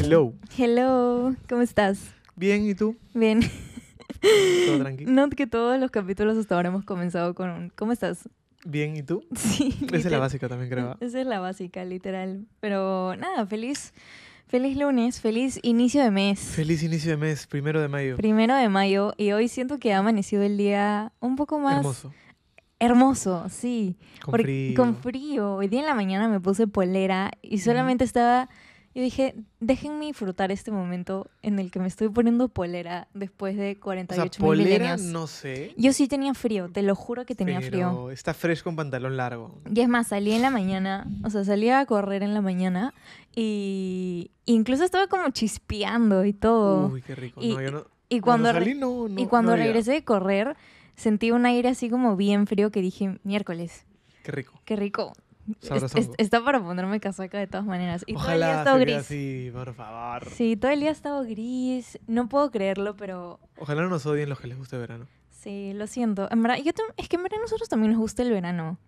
Hello. Hello, ¿cómo estás? Bien, ¿y tú? Bien. ¿Todo tranquilo? No que todos los capítulos hasta ahora hemos comenzado con un ¿cómo estás? Bien, ¿y tú? Sí. Esa es la básica también, creo. Esa es la básica, literal. Pero nada, feliz, feliz lunes, feliz inicio de mes. Feliz inicio de mes, primero de mayo. Primero de mayo y hoy siento que ha amanecido el día un poco más Hermoso. Hermoso, sí. Con Porque- frío. Con frío. Hoy día en la mañana me puse polera y solamente estaba. Yo dije, déjenme disfrutar este momento en el que me estoy poniendo polera después de O sea, 48 polera, milenios. no sé. Yo sí tenía frío, te lo juro que tenía pero frío. está fresh con pantalón largo. Y es más, salí en la mañana, o sea, salí a correr en la mañana y incluso estaba como chispeando y todo. Uy, qué rico. Y- no, yo no. y cuando, salí, no, y cuando regresé de correr, sentí un aire así como bien frío que dije, miércoles, Qué rico. qué rico. Es- es- está para ponerme casaca de todas maneras. Y todo el día ha estado gris. así, por favor. Sí, todo el día ha estado gris. No puedo creerlo, pero Ojalá no nos odien los que les guste el verano. sí, lo siento. En verdad, yo es que en verdad a nosotros también nos gusta el verano.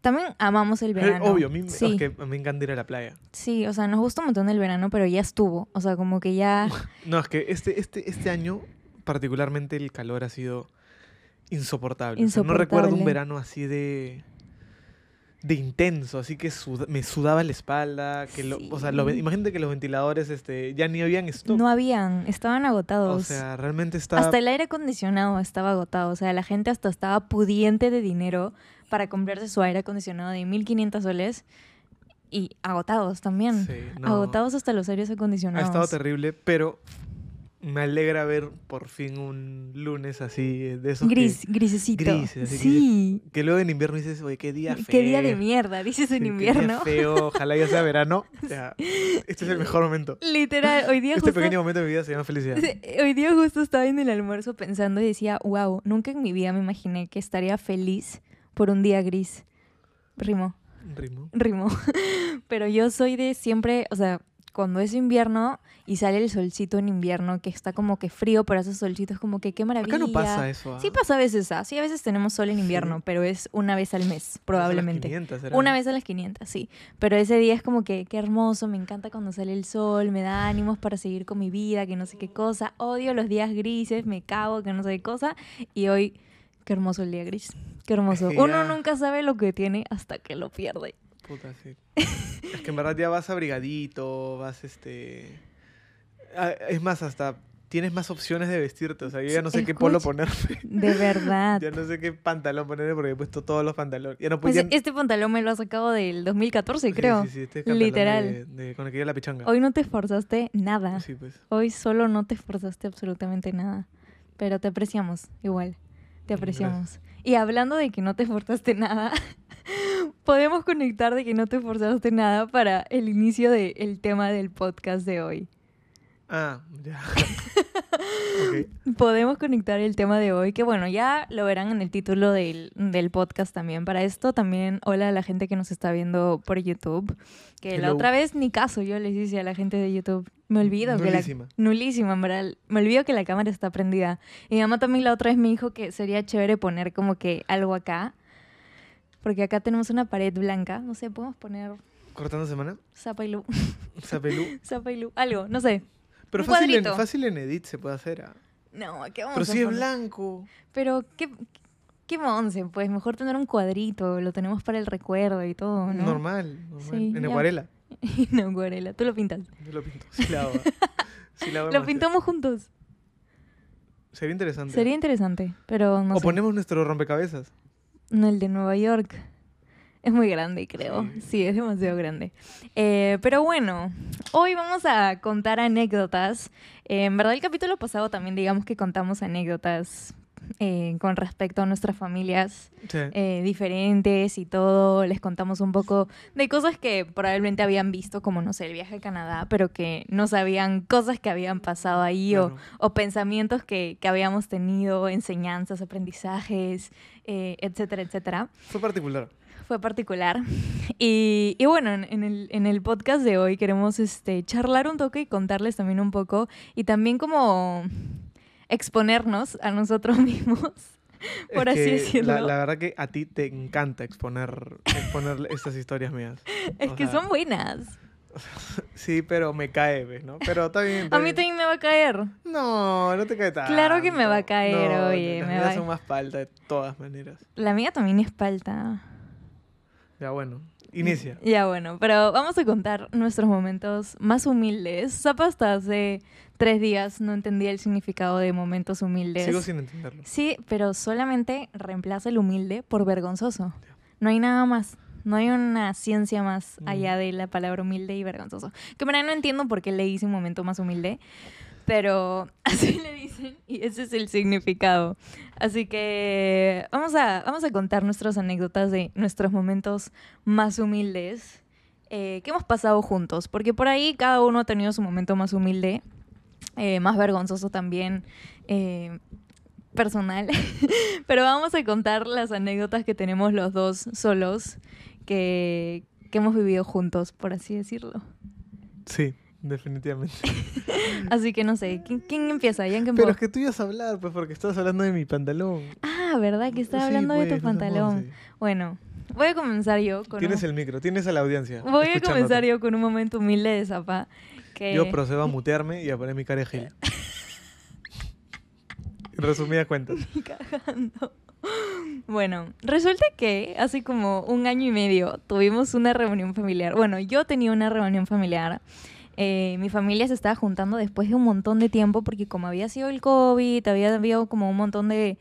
También amamos el Eh, verano. Obvio, a mí, sí, es que me encanta ir a la playa. sí, o sea, nos gusta un montón el verano, pero ya estuvo. O sea, como que ya... No, es que este, este, este año, particularmente, el calor ha sido insoportable. O sea, no recuerdo un verano así de. de intenso, así que suda- me sudaba la espalda. Que lo- O sea, lo- imagínate que los ventiladores este, ya ni habían stock. No habían, estaban agotados. o sea, realmente estaba. Hasta el aire acondicionado estaba agotado. O sea, la gente hasta estaba pudiente de dinero para comprarse su aire acondicionado de 1500 soles y agotados también. Sí, no, Agotados hasta los aires Ha acondicionados. estado terrible, pero me alegra ver por fin un lunes así de esos. que- Gris, grisecito. Gris, así que- sí. Que, luego en invierno dices, oye, qué día feo. Qué día de mierda, dices en Sí, qué día invierno. feo, ojalá ya sea verano. Ya, este es el mejor momento. Literal, hoy día Este justo... pequeño momento de mi vida se llama felicidad. Hoy día justo estaba en el almuerzo pensando y decía, wow, nunca en mi vida me imaginé que estaría feliz por un día gris. Rimo, Ritmo. rimo. Pero yo soy de siempre, o sea, cuando es invierno y sale el solcito en invierno, que está como que frío, pero ese solcito es como que qué maravilla. Acá no pasa eso. ¿ah? Sí pasa a veces, ah, sí, a veces tenemos sol en Sí. invierno, pero es una vez al mes, son las probablemente. 500, eran. Una vez a las 500, sí. Pero ese día es como que, qué hermoso, me encanta cuando sale el sol, me da ánimos para seguir con mi vida, que no sé qué cosa. Odio los días grises, me cago, que no sé qué cosa. Y hoy, qué hermoso el día gris. Qué hermoso. que Uno nunca sabe lo que tiene hasta que lo pierde. Puta, sí. es que en verdad ya vas abrigadito, vas este. Ah, Es más, hasta tienes más opciones de vestirte. O sea, yo ya no sé qué polo Escucha. ponerme. De verdad. ya no sé qué pantalón ponerme porque he puesto todos los pantalones. Ya no Pues este pantalón me lo ha sacado del 2014, creo. Sí, sí, sí, este Literal. de- de- con el que la pichanga. Hoy no te esforzaste nada. Sí, pues. Hoy solo no te esforzaste absolutamente nada. Pero te apreciamos, igual. Te apreciamos. Y hablando de que no te esforzaste nada, podemos conectar de que no te esforzaste nada para el inicio del tema del podcast de hoy. Ah, ya. ok. Podemos conectar el tema de hoy, que bueno, ya lo verán en el título del, del podcast también. Para esto también, hola a la gente que nos está viendo por YouTube, que la otra vez ni caso yo les hice a la gente de YouTube. Me olvido que la... Nulísima. Nulísima, verdad. Me olvido que la cámara está prendida. Y mi mamá también la otra vez me dijo que sería chévere poner como que algo acá. Porque acá tenemos una pared blanca. No sé, podemos poner Cortando semana. zapa y lu. Zapelú. Zapa y lu. Algo, no sé. Pero Un fácil en, fácil en edit se puede hacer. ah. No, ¿qué vamos Pero a si es poner? blanco. Pero, ¿qué, qué monse? Pues mejor tener un cuadrito. Lo tenemos para el recuerdo y todo, ¿no? Normal, normal. Sí, en acuarela. no, acuarela. Tú lo pintas. Yo lo pinto. Sí la hago. Sí la hago Lo pintamos juntos. Sería interesante. Sería interesante, pero no o sé. ponemos nuestro rompecabezas. No, el de Nueva York. Es muy grande, creo. Sí. Sí, es demasiado grande. Eh, pero bueno, hoy vamos a contar anécdotas. Eh, en verdad, el capítulo pasado también digamos que contamos anécdotas eh, con respecto a nuestras familias Sí. eh, diferentes y todo. Les contamos un poco de cosas que probablemente habían visto, como, no sé, el viaje a Canadá, pero que no sabían cosas que habían pasado ahí o, o pensamientos que, que habíamos tenido, enseñanzas, aprendizajes, eh, etcétera, etcétera. Fue particular. Fue particular. Y, y bueno, en, en el, en el podcast de hoy queremos este, charlar un toque y contarles también un poco y también como exponernos a nosotros mismos por Es así decirlo. La, la verdad que a ti te encanta exponer, exponer estas historias mías. es o que sea, son buenas. Sí, pero me cae, ¿ves? ¿no? Pero está bien. A mí también me va a caer. No, no te cae tanto. Claro que me va a caer, No, oye, Las me mías va- son más palta de todas maneras. La mía también es palta. Ya bueno, inicia. Ya bueno, pero vamos a contar nuestros momentos más humildes. Zapa hasta hace tres días no entendía el significado de momentos humildes. Sigo sin entenderlo. Sí, pero solamente reemplaza el humilde por vergonzoso. No hay nada más. No hay una ciencia más Mm. allá de la palabra humilde y vergonzoso. Que en verdad no entiendo por qué le hice un momento más humilde, pero así le dicen y ese es el significado. Así que vamos a, vamos a contar nuestras anécdotas de nuestros momentos más humildes eh, que hemos pasado juntos, porque por ahí cada uno ha tenido su momento más humilde, eh, más vergonzoso también. eh, personal, pero vamos a contar las anécdotas que tenemos los dos solos que, que hemos vivido juntos, por así decirlo. Sí, definitivamente. Así que no sé, ¿quién, quién empieza? ¿Ya Pero es que tú ibas a hablar, pues, porque estabas hablando de mi pantalón. Ah, ¿verdad? Que estaba Sí, hablando de pues, tu no seas pantalón. Bueno, voy a comenzar yo con Tienes un... el micro, tienes a la audiencia. Voy a comenzar yo con un momento humilde de Zapa. Que... Yo procedo a mutearme y a poner mi cara de resumidas cuentas. cagando. Bueno, resulta que hace como un año y medio tuvimos una reunión familiar. Bueno, yo tenía una reunión familiar. Eh, mi familia se estaba juntando después de un montón de tiempo porque como había sido el COVID, había habido como un montón de,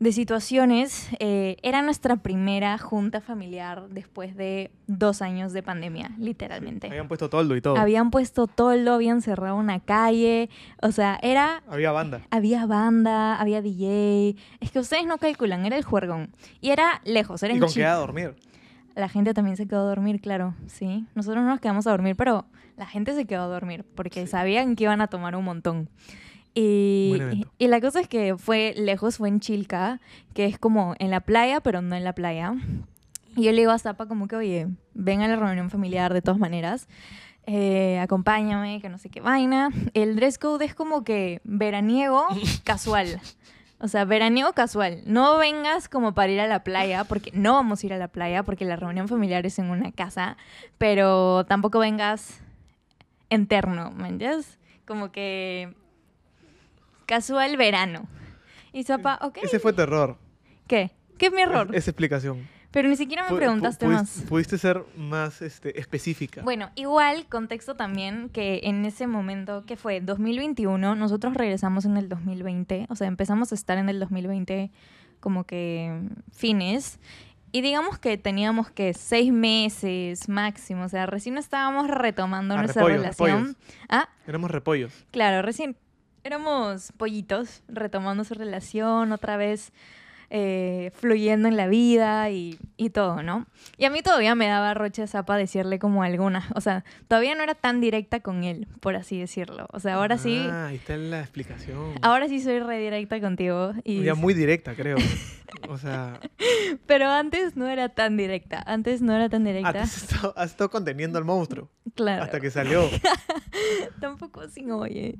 de situaciones, eh, era nuestra primera junta familiar después de dos años de pandemia, literalmente. Habían puesto toldo y todo. Habían puesto toldo, habían cerrado una calle, o sea, era Había banda. había banda, había DJ. Es que ustedes no calculan, era el juergón. Y era lejos, era Y en con Chi- qué a dormir. La gente también se quedó a dormir, claro, sí. Nosotros no nos quedamos a dormir, pero la gente se quedó a dormir porque Sí. sabían que iban a tomar un montón. Y, y la cosa es que fue lejos, fue en Chilca, que es como en la playa, pero no en la playa. Y yo le digo a Zapa como que, oye, ven a la reunión familiar de todas maneras. eh, acompáñame, que no sé qué vaina. El dress code es como que veraniego casual. O sea, veraniego casual. No vengas como para ir a la playa, porque no vamos a ir a la playa, porque la reunión familiar es en una casa, pero tampoco vengas interno, ¿me entiendes? Como que casual verano. Y Zapa, ok. Ese fue tu error. ¿Qué? ¿Qué es mi error? Es- esa explicación. Pero ni siquiera me preguntaste más. Pudiste ser más este, específica. Bueno, igual, contexto también, que en ese momento, que fue 2021, nosotros regresamos en el 2020, o sea, empezamos a estar en el 2020 como que fines, y digamos que teníamos que seis meses máximo, o sea, recién estábamos retomando Ah, nuestra relación. repollos. Ah, Éramos repollos. Claro, recién éramos pollitos retomando su relación otra vez. Eh, fluyendo en la vida y, y todo, ¿no? Y a mí todavía me daba roche zapa decirle como alguna, o sea, todavía no era tan directa con él, por así decirlo. O sea, ahora sí, Ah, ahí está la explicación. ahora sí soy redirecta contigo. Y, Ya muy directa, creo. O sea, Pero antes no era tan directa, antes no era tan ah, directa. te has estado, has estado conteniendo al monstruo. claro. Hasta que salió. Tampoco así, oye.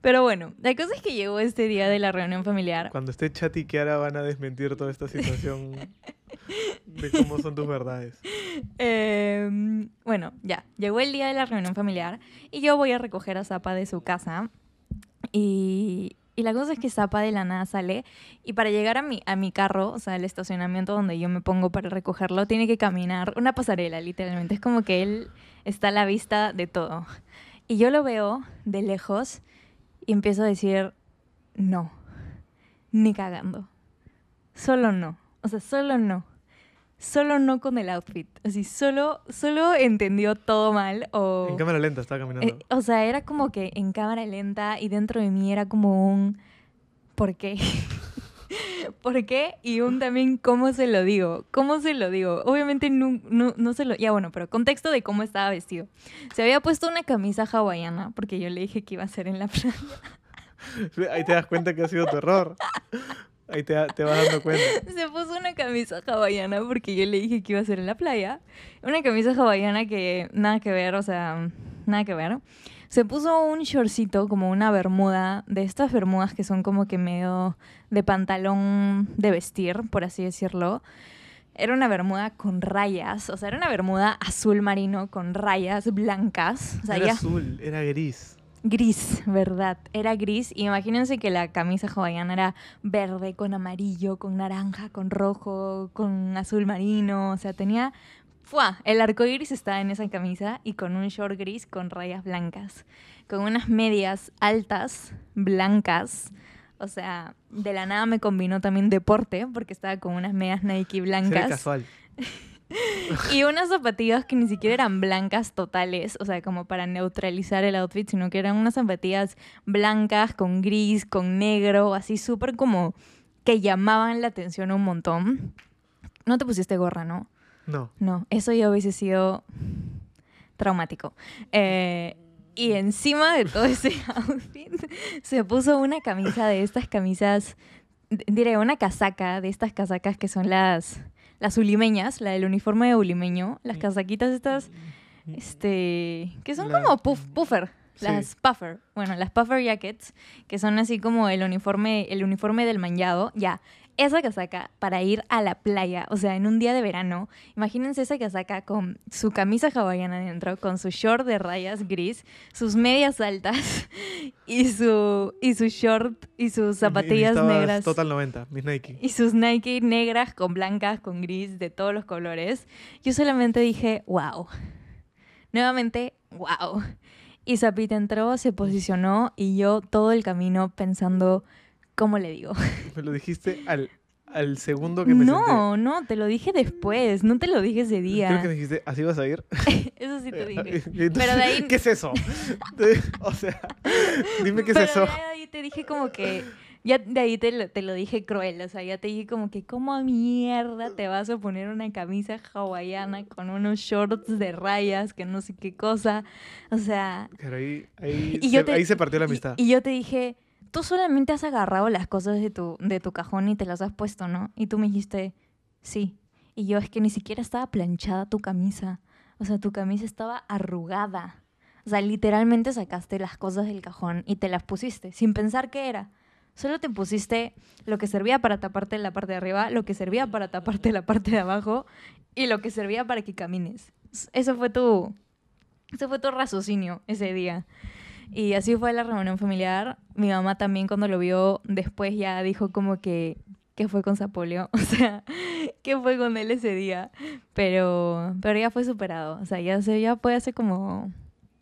Pero bueno, la cosa es que llegó este día de la reunión familiar. Cuando esté Chat y Kiara van a desmentir toda esta situación de cómo son tus verdades. Eh, bueno, ya, llegó el día de la reunión familiar y yo voy a recoger a Zapa de su casa. Y, y la cosa es que Zapa de la nada sale y para llegar a mi, a mi carro, o sea, el estacionamiento donde yo me pongo para recogerlo, tiene que caminar una pasarela, literalmente. Es como que él está a la vista de todo. Y yo lo veo de lejos y empiezo a decir, no, ni cagando. Solo no. O sea, solo no. Solo no con el outfit. Así, solo, solo entendió todo mal. O, En cámara lenta estaba caminando. eh, o sea, era como que en cámara lenta y dentro de mí era como un ¿por qué? ¿Por qué? Y un también ¿cómo se lo digo? ¿Cómo se lo digo? Obviamente no, no, no se lo... Ya bueno, pero contexto de cómo estaba vestido. Se había puesto una camisa hawaiana porque yo le dije que iba a ser en la playa. Ahí te das cuenta que ha sido tu error. Ahí te, te vas dando cuenta. Se puso una camisa hawaiana porque yo le dije que iba a ser en la playa. Una camisa hawaiana que nada que ver, o sea, nada que ver. Se puso un shortcito, como una bermuda, de estas bermudas que son como que medio de pantalón de vestir, por así decirlo. Era una bermuda con rayas, o sea, era una bermuda azul marino con rayas blancas. O sea, era ya azul, era gris. gris, ¿verdad? Era gris. Y imagínense que la camisa hawaiana era verde con amarillo, con naranja, con rojo, con azul marino. O sea, tenía. ¡Fua! El arco iris estaba en esa camisa y con un short gris con rayas blancas. Con unas medias altas, blancas. O sea, de la nada me combinó también deporte, porque estaba con unas medias Nike blancas. casual. Y unas zapatillas que ni siquiera eran blancas totales, o sea, como para neutralizar el outfit, sino que eran unas zapatillas blancas con gris, con negro, así súper como que llamaban la atención un montón. No te pusiste gorra, ¿no? No. No, eso ya hubiese sido traumático. Eh, y encima de todo ese outfit, se puso una camisa de estas camisas, diré, una casaca de estas casacas que son las, las ulimeñas, la del uniforme de ulimeño, las casaquitas estas, este, que son La- como puff, puffer. Sí. Las puffer, bueno, las puffer jackets, que son así como el uniforme, el uniforme del manllado, ya. Esa casaca para ir a la playa, o sea, en un día de verano, imagínense esa casaca con su camisa hawaiana adentro, con su short de rayas gris, sus medias altas y su, y su short y sus zapatillas negras. Total 90, mis Nike. Y sus Nike negras con blancas, con gris, de todos los colores. Yo solamente dije, wow. Nuevamente, wow. Y Zapita entró, se posicionó y yo todo el camino pensando, ¿cómo le digo? Me lo dijiste al, al segundo que me senté. No, no, te lo dije después, no te lo dije ese día. Creo que me dijiste, ¿así vas a ir? Eso sí te dije. Entonces, Pero de ahí- ¿Qué es eso? o sea, dime qué es Pero eso. de ahí te dije como que, ya de ahí te lo, te lo dije cruel, o sea, ya te dije como que, ¿cómo mierda te vas a poner una camisa hawaiana con unos shorts de rayas, que no sé qué cosa? O sea, Pero ahí, ahí, se, te- ahí se partió la y- amistad. Y, yo te dije, tú solamente has agarrado las cosas de tu, de tu cajón y te las has puesto, ¿no? Y tú me dijiste, sí. Y yo, es que ni siquiera estaba planchada tu camisa. O sea, tu camisa estaba arrugada. O sea, literalmente sacaste las cosas del cajón y te las pusiste, sin pensar qué era. Solo te pusiste lo que servía para taparte la parte de arriba, lo que servía para taparte la parte de abajo y lo que servía para que camines. Eso fue tu, eso fue tu raciocinio ese día. Y así fue la reunión familiar. Mi mamá también cuando lo vio después ya dijo como que, ¿qué fue con Zapolio? O sea, ¿qué fue con él ese día? Pero, pero ya fue superado. O sea, ya, se, ya fue hace como,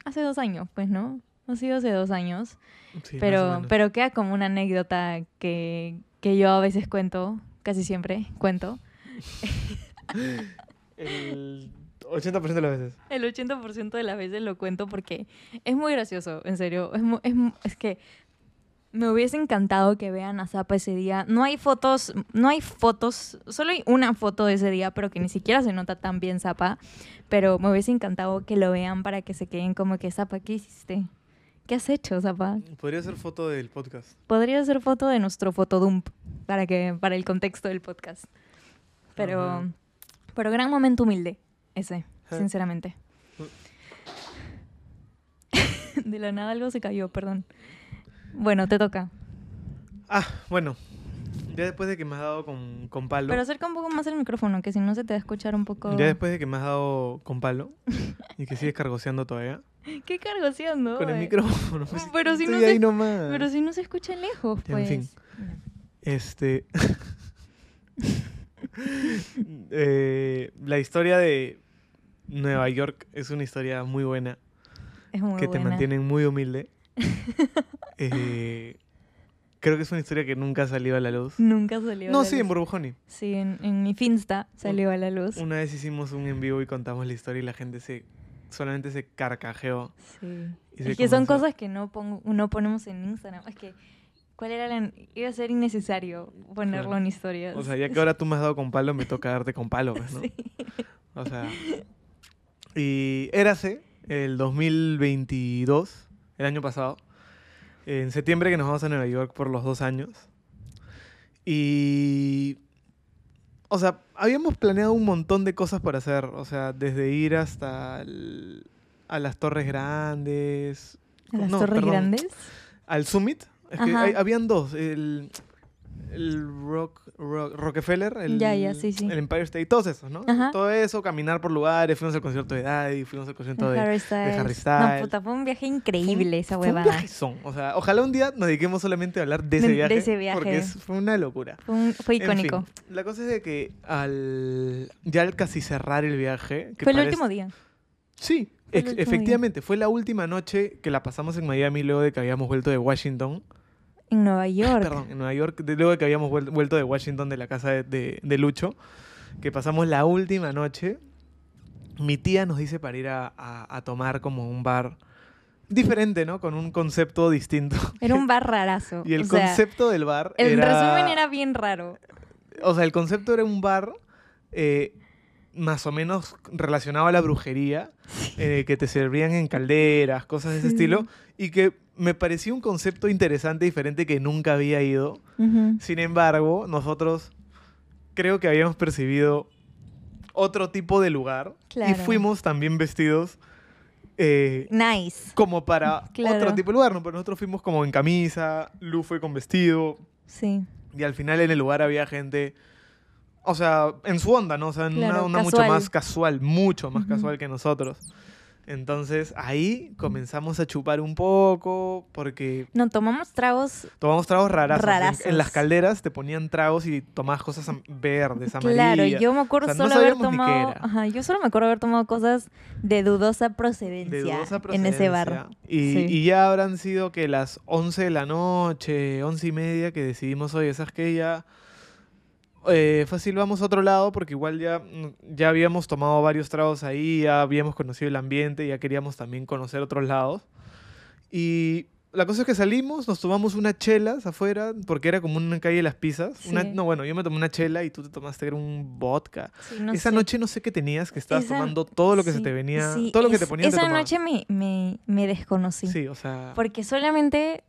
hace dos años, pues, ¿no? Ha sido hace dos años. Sí, pero, pero queda como una anécdota que, que yo a veces cuento, casi siempre cuento. El 80% de las veces. El 80% de las veces lo cuento porque es muy gracioso, en serio. Es, que me hubiese encantado que vean a Zapa ese día. No hay fotos, no hay fotos, solo hay una foto de ese día, pero que ni siquiera se nota tan bien Zapa. Pero me hubiese encantado que lo vean para que se queden como que, Zapa, ¿qué hiciste? ¿Qué has hecho, Zapa? Podría ser foto del podcast. Podría ser foto de nuestro fotodump para que para el contexto del podcast. Pero Ajá. pero gran momento humilde ese, sinceramente. De la nada algo se cayó, perdón. Bueno, te toca. Ah, bueno. Ya después de que me has dado con, con palo. Pero acerca un poco más el micrófono, que si no se te va a escuchar un poco. Ya después de que me has dado con palo. y que sigues cargoseando todavía. ¿Qué cargoseando? con el micrófono. pues, Pero si no se-. Pero si no se escucha lejos, Ya, en pues. fin. Este. eh, la historia de Nueva York es una historia muy buena. Es muy que te buena. mantiene muy humilde. Eh, creo que es una historia que nunca ha salido a la luz. Nunca salió. a No, la sí, en luz. Burbujoni. Sí, en, en mi Finsta salió a la luz. Una vez hicimos un en vivo y contamos la historia y la gente se solamente se carcajeó. Sí. Y se Es que son cosas que no, pongo, no ponemos en Instagram. Es que, ¿cuál era la...? Iba a ser innecesario ponerlo Claro. en historias. O sea, ya que ahora tú me has dado con palo, me toca darte con palo, pues, ¿no? Sí. O sea. Y érase el 2022, el año pasado, en septiembre que nos vamos a Nueva York por los dos años. Y. O sea, habíamos planeado un montón de cosas por hacer. O sea, desde ir hasta el- a las Torres Grandes. ¿A las no, Torres perdón, Grandes? Al Summit. Es que hay- habían dos. El, el Rock, Rock- Rockefeller, el, Ya, ya, sí, sí. el Empire State, todos esos, ¿no? Ajá. Todo eso, caminar por lugares, fuimos al concierto de Daddy, fuimos al concierto de... Harry Styles. Harry No, Styles. puta, fue un viaje increíble esa fue un huevada. viajezón. O sea, ojalá un día nos dediquemos solamente a hablar de ese De- de viaje. ese viaje. Porque es- fue una locura. Fue, un- fue En icónico. fin, la cosa es de que al ya al casi cerrar el viaje... que fue el último día. Sí, día. efectivamente. Fue la última noche que la pasamos en Miami luego de que habíamos vuelto de Washington. En Nueva York. Perdón, en Nueva York, de- luego de que habíamos vuel- vuelto de Washington de la casa de, de- de Lucho, que pasamos la última noche. Mi tía nos dice para ir a, a- a tomar como un bar diferente, ¿no? Con un concepto distinto. Era un bar rarazo. Y el o sea, concepto del bar El era... resumen era bien raro. O sea, el concepto era un bar eh, más o menos relacionado a la brujería, eh, que te servían en calderas, cosas de ese estilo, y que me parecía un concepto interesante, diferente, que nunca había ido. Sin embargo, nosotros creo que habíamos percibido otro tipo de lugar y Claro. fuimos también vestidos eh, Nice. como para Claro. otro tipo de lugar, ¿no? Pero nosotros fuimos como en camisa, Lu fue con vestido Sí. y al final en el lugar había gente, o sea, en su onda, ¿no? O sea, en Claro, una onda mucho más casual, mucho más casual que nosotros. Entonces ahí comenzamos a chupar un poco porque No, tomamos tragos. Tomamos tragos rarazos. En- Rarazos. En, las calderas te ponían tragos y tomabas cosas verdes, amarillas. Claro, yo me acuerdo O sea, no solo haber ni qué tomado. Ajá, yo solo me acuerdo haber tomado cosas de dudosa procedencia, de dudosa en ese bar. procedencia. Y, Sí. y ya habrán sido que las 11 de la noche, 11 y media, que decidimos, oye, ¿sabes qué? Ya eh, fácil vamos a otro lado porque igual ya, mm, ya habíamos tomado varios tragos ahí, ya habíamos conocido el ambiente, ya queríamos también conocer otros lados. Y la cosa es que salimos, nos tomamos unas chelas afuera, porque era como una calle de las pizzas. Una- no, bueno, yo me tomé una chela y tú te tomaste un vodka. Sí, no Esa sé. noche no sé qué tenías, que estabas Esa- tomando todo lo que se te venía, sí, todo lo que te ponían te Esa tomabas. noche me, me, me desconocí. Sí, o sea... Porque solamente.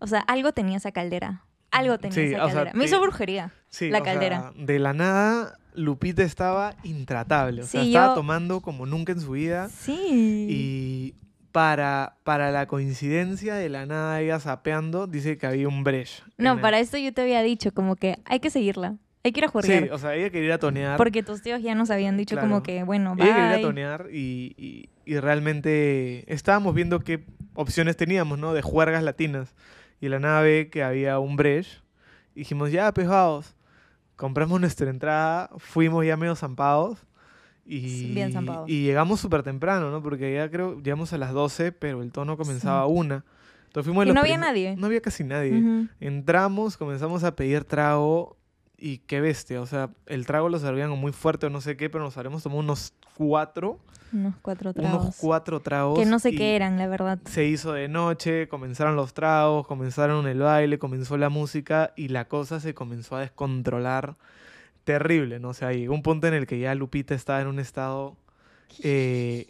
O sea, algo tenía esa caldera. Algo tenía Sí, esa o sea, caldera. me hizo brujería. Sí, La o sea, caldera. de la nada, Lupita estaba intratable. O sea, Sí, estaba yo- tomando como nunca en su vida. Sí. Y para, para la coincidencia, de la nada ella sapeando, dice que había un breche. No, en el- para esto yo te había dicho, como que hay que seguirla. Hay que ir a jugar. Sí, o sea, ella quería ir a tonear. Porque tus tíos ya nos habían dicho Claro. como que, bueno, ella quería ir a bye. tonear y, y- y realmente estábamos viendo qué opciones teníamos, ¿no? De juergas latinas. Y la nada ve que había un breche. Dijimos, ya, pejados. Compramos nuestra entrada, fuimos ya medio zampados. Y, Sí, bien zampados. y llegamos súper temprano, ¿no? Porque ya creo, llegamos a las 12, pero el tono comenzaba a una. Entonces fuimos Y no había nadie. No había casi nadie. Ujú. Entramos, comenzamos a pedir trago y qué bestia. O sea, el trago lo servían muy fuerte o no sé qué, pero nos habremos tomado unos cuatro, Unos cuatro tragos. unos cuatro tragos. que no sé qué eran, la verdad. Se hizo de noche, comenzaron los tragos, comenzaron el baile, comenzó la música y la cosa se comenzó a descontrolar terrible, ¿no? O sea, llegó un punto en el que ya Lupita estaba en un estado eh,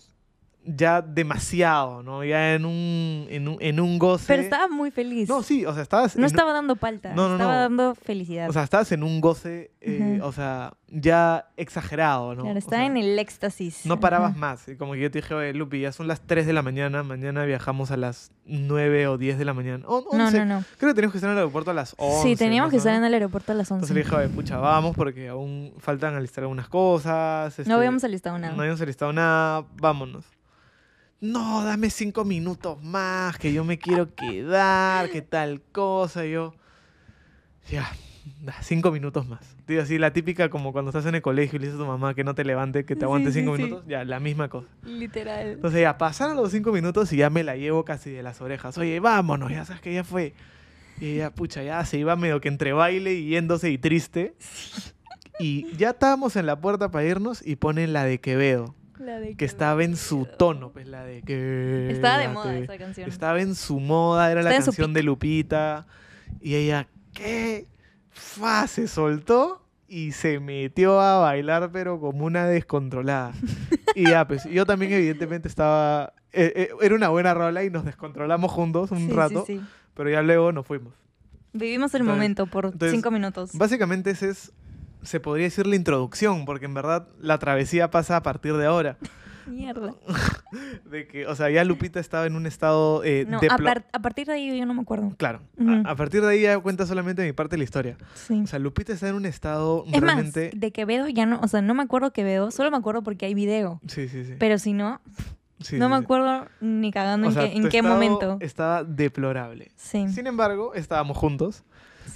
ya demasiado, ¿no? Ya en un, en un, en un goce. Pero estaba muy feliz. No, sí, o sea, estabas... No estaba dando palta, No, no, estaba no. dando felicidad. O sea, estabas en un goce, eh, o sea, ya exagerado, ¿no? claro, O estaba sea, en el éxtasis. No parabas más. Y como que yo te dije, oye, Lupi, ya son las 3 de la mañana, mañana viajamos a las 9 o 10 de la mañana. O, No, 11. no, no. Creo que teníamos que estar en el aeropuerto a las 11. Sí, teníamos que estar en el aeropuerto a las 11. Entonces le dije, oye, pucha, vamos porque aún faltan alistar algunas cosas. este, no habíamos alistado nada. No habíamos alistado nada, vámonos. No, dame cinco minutos más, que yo me quiero quedar, que tal cosa. Y yo, ya, da, cinco minutos más. Digo así, la típica como cuando estás en el colegio y le dices a tu mamá que no te levante, que te aguante sí, cinco sí. minutos. Ya, la misma cosa. Literal. Entonces ya pasaron los cinco minutos y ya me la llevo casi de las orejas. Oye, vámonos, ya sabes que ya fue. Y ella, pucha, ya se iba medio que entre baile y yéndose y triste. Y ya estábamos en la puerta para irnos y ponen la de Quevedo, La de que estaba en su tono, pues la de que Estaba de moda esa canción. Estaba en su moda, era la canción de Lupita. Y ella, ¿qué? Fa, se soltó y se metió a bailar, pero como una descontrolada. y ya, pues yo también evidentemente estaba... eh, eh, era una buena rola y nos descontrolamos juntos un Sí, sí, rato, sí. pero ya luego nos fuimos. Vivimos el Entonces- momento por entonces, cinco minutos. Básicamente ese es, se podría decir la introducción, porque en verdad la travesía pasa a partir de ahora. Mierda. de que, o sea, ya Lupita estaba en un estado eh, No, a, deplo- par- a partir de ahí yo no me acuerdo. Claro, Ujú. a, a partir de ahí ya cuenta solamente mi parte de la historia. Sí. O sea, Lupita está en un estado es más, realmente... de Quevedo ya no, o sea, no me acuerdo Quevedo, solo me acuerdo porque hay video. Sí, sí, sí. Pero si no, Sí, no sí, me sí. acuerdo ni cagando O en sea, qué, en tu qué estado momento. Estaba deplorable. Sí, Sin embargo, estábamos juntos.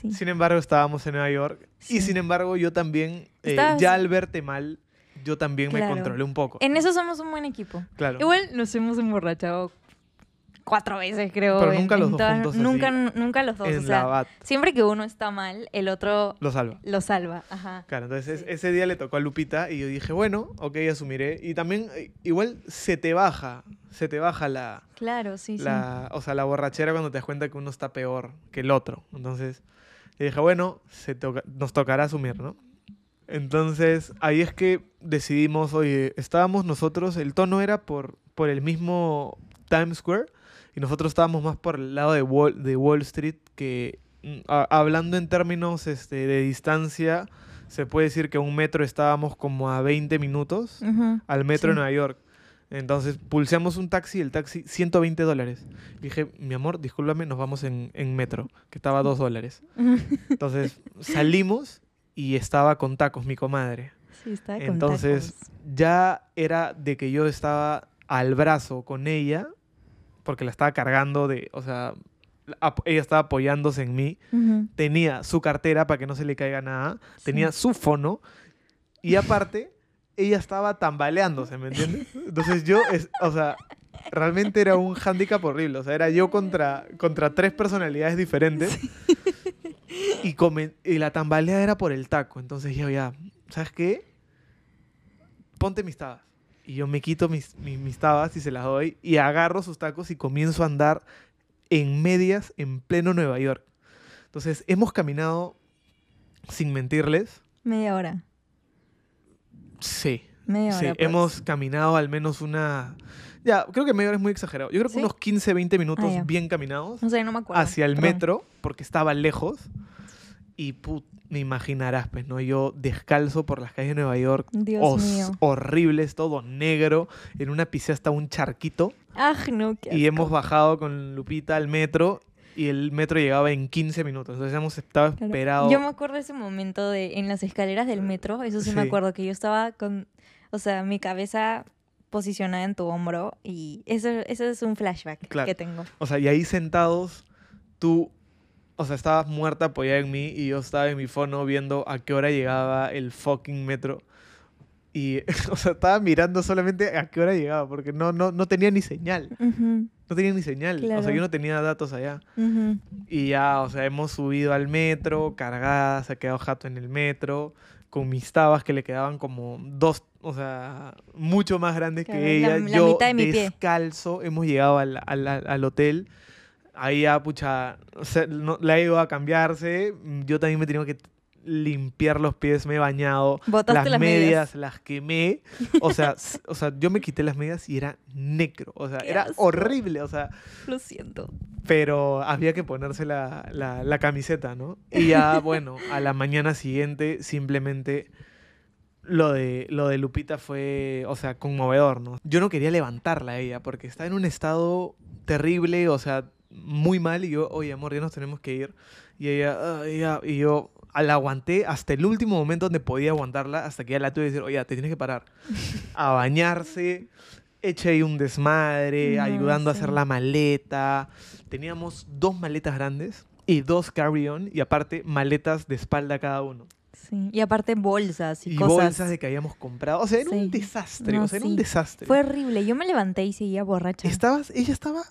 Sí. Sin embargo, estábamos en Nueva York. Y Sí. sin embargo, yo también, eh, ya al verte mal, yo también me controlé un poco. En eso somos un buen equipo. Claro. Igual nos hemos emborrachado cuatro veces, creo. Pero en- nunca los en dos todas- juntos Nunca, así, nunca los dos. o sea, bat. siempre que uno está mal, el otro Lo salva. lo salva. Ajá. Claro, entonces Sí. ese día le tocó a Lupita y yo dije, bueno, ok, asumiré. Y también, eh, igual se te baja, se te baja la, Claro, sí, la, o sea, la borrachera cuando te das cuenta que uno está peor que el otro. Entonces, le dije, bueno, se toca- nos tocará asumir, ¿no? Entonces, ahí es que decidimos, oye, estábamos nosotros, el tono era por, por el mismo Times Square y nosotros estábamos más por el lado de Wall, de Wall Street, que mm, a- hablando en términos este, de distancia, se puede decir que a un metro estábamos como a 20 minutos al metro Sí. de Nueva York. Entonces pulseamos un taxi, el taxi 120 dólares. Dije, mi amor, discúlpame, nos vamos en, en metro, que estaba a 2 dólares. Entonces salimos y estaba con tacos mi comadre. Sí, estaba con Entonces tacos. ya era de que yo estaba al brazo con ella, porque la estaba cargando de, o sea, ella estaba apoyándose en mí. Tenía su cartera para que no se le caiga nada, tenía su fono y aparte ella estaba tambaleándose, ¿me entiendes? Entonces yo, es, o sea, realmente era un hándicap horrible, o sea, era yo contra, contra tres personalidades diferentes y, come- y la tambaleada era por el taco, entonces yo ya, ¿sabes qué? Ponte mis tabas. Y yo me quito mis, mis, mis tabas y se las doy y agarro sus tacos y comienzo a andar en medias en pleno Nueva York. Entonces, hemos caminado, sin mentirles, Media hora. Sí. Media Sí, pues. hemos caminado al menos una... Ya, creo que media hora es muy exagerado. Yo creo que ¿Sí? unos 15, 20 minutos Ah, bien caminados No sé, no me acuerdo. hacia el Perdón. metro, porque estaba lejos. Y put, me imaginarás, pues, ¿no? Yo descalzo por las calles de Nueva York. Dios os- mío. horribles, todo negro. En una pisé hasta un charquito. Ah, no, qué Y hemos bajado con Lupita al metro. Y el metro llegaba en 15 minutos. Entonces hemos estado Claro. esperado. Yo me acuerdo ese momento de en las escaleras del metro, eso sí, me Sí. acuerdo que yo estaba con, o sea, mi cabeza posicionada en tu hombro y eso, eso es un flashback Claro. que tengo. O sea, y ahí sentados, tú, o sea, estabas muerta apoyada en mí y yo estaba en mi fono viendo a qué hora llegaba el fucking metro. Y, o sea, estaba mirando solamente a qué hora llegaba, porque no, no, no tenía ni señal. No tenía ni señal. O sea, yo no tenía datos allá. Y ya, o sea, hemos subido al metro, cargada, se ha quedado jato en el metro, con mis tabas que le quedaban como dos, o sea, mucho más grandes Claro, que ella. la- la Yo mitad de descalzo, hemos llegado al, al- al hotel. Ahí ya, pucha, no- la ido a cambiarse. Yo también me tenido que limpiar los pies, me he bañado. Las, las medias, medias. las quemé. O sea, o sea, yo me quité las medias y era negro. O sea, Qué era asco. horrible. O sea, Lo siento. pero había que ponerse la, la- la camiseta, ¿no? Y ya, bueno, a la mañana siguiente simplemente lo de, lo de Lupita fue, o sea, conmovedor, ¿no? Yo no quería levantarla a ella porque está en un estado terrible, o sea, muy mal y yo, oye, amor, ya nos tenemos que ir. Y ella, "Ay, ya", y yo la aguanté hasta el último momento donde podía aguantarla, hasta que ya la tuve que decir, oye, te tienes que parar. A bañarse, eché ahí un desmadre, No, ayudando a hacer la maleta. Teníamos dos maletas grandes y dos carry-on y aparte maletas de espalda cada uno. Sí. Y aparte bolsas y, Y cosas. bolsas de que habíamos comprado. O sea, era un desastre. No, o sea, era un desastre. Fue horrible. Yo me levanté y seguía borracha. Estabas, ella estaba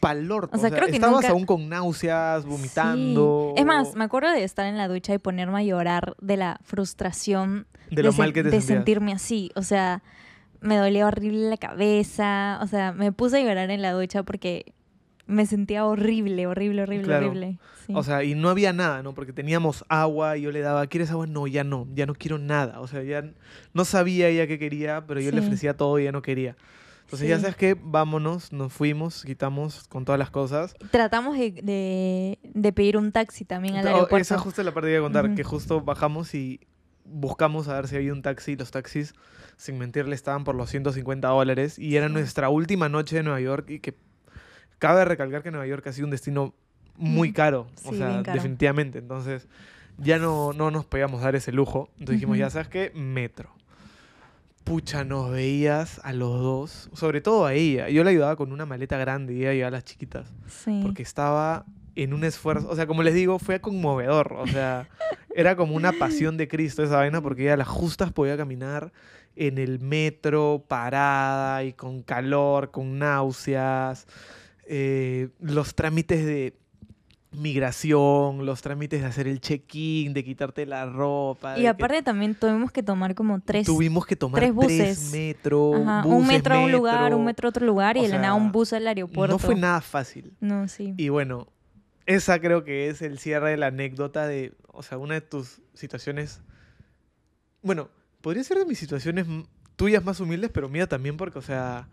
pal orto, O sea, creo que estabas nunca- aún con náuseas, vomitando. Sí. Es más, me acuerdo de estar en la ducha y ponerme a llorar de la frustración de lo sen- mal que te de sentías. sentirme así. O sea, me dolía horrible la cabeza. O sea, me puse a llorar en la ducha porque me sentía horrible, horrible, horrible, Claro. horrible. Sí. O sea, y no había nada, ¿no? Porque teníamos agua y yo le daba, ¿quieres agua? No, ya no, ya no quiero nada. O sea, ya no sabía ella qué quería, pero yo le ofrecía todo y ella no quería. Entonces, ya sabes qué, vámonos, nos fuimos, quitamos con todas las cosas. Tratamos de, de- de pedir un taxi también al Oh, aeropuerto. esa justo es la parte que iba a contar, que justo bajamos y buscamos a ver si había un taxi. Los taxis, sin mentirle, estaban por los 150 dólares. Y era nuestra última noche de Nueva York. Y que cabe recalcar que Nueva York ha sido un destino muy Mm, caro. o sea, caro. definitivamente. Entonces, ya no, no nos podíamos dar ese lujo. Entonces dijimos, ya sabes qué, metro. Pucha, nos veías a los dos, sobre todo a ella. Yo la ayudaba con una maleta grande y ella ayudaba a las chiquitas Sí. porque estaba en un esfuerzo, o sea, como les digo, fue conmovedor, o sea, era como una pasión de Cristo esa vaina porque ella a las justas podía caminar en el metro parada y con calor, con náuseas, eh, los trámites de migración, los trámites de hacer el check-in, de quitarte la ropa. Y que aparte también tuvimos que tomar como tres, tuvimos que tomar tres buses. metros, un metro a un lugar, un metro a otro lugar y O la nada sea, un bus al aeropuerto. No fue nada fácil. No, sí. Y bueno, esa creo que es el cierre de la anécdota de, o sea, una de tus situaciones, bueno, podría ser de mis situaciones tuyas más humildes, pero mía también porque, o sea,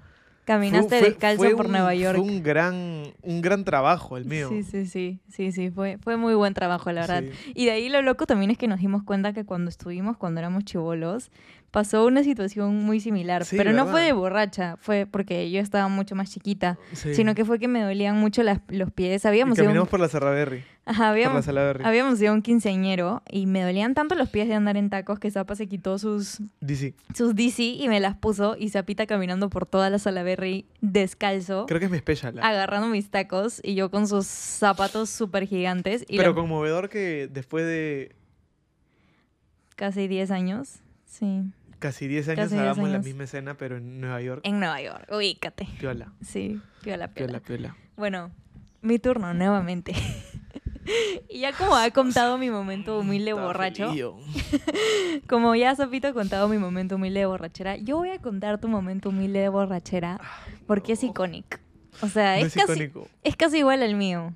Caminaste fue- descalzo fue por un- Nueva York. Fue un gran, un gran trabajo el mío. Sí, sí, sí, sí, sí, fue, fue muy buen trabajo, la verdad. Sí. Y de ahí lo loco también es que nos dimos cuenta que cuando estuvimos, cuando éramos chivolos, pasó una situación muy similar. Sí, pero no fue de borracha, fue porque yo estaba mucho más chiquita, Sí. sino que fue que me dolían mucho las- los pies. Y Habíamos un- caminamos por la Salaberry. Ajá, Por la habíamos, ido a un quinceañero y me dolían tanto los pies de andar en tacos que Zapa se quitó sus, DC. sus DC y me las puso y Zapita caminando por toda la Salaberry descalzo. Creo que es mi special. ¿ah? agarrando mis tacos y yo con sus zapatos súper gigantes y Pero la- conmovedor que después de casi 10 años, sí, casi 10 años Casi 10 hagamos la años. misma escena, pero en Nueva York. en Nueva York, ubícate, Piola, sí, piola, piola. piola, piola. Bueno, mi turno nuevamente. y ya como ha contado mi momento humilde borracho, como ya Zapito ha contado mi momento humilde de borrachera, yo voy a contar tu momento humilde de borrachera porque es icónico. O sea, No es, es casi, icónico. es casi igual al mío.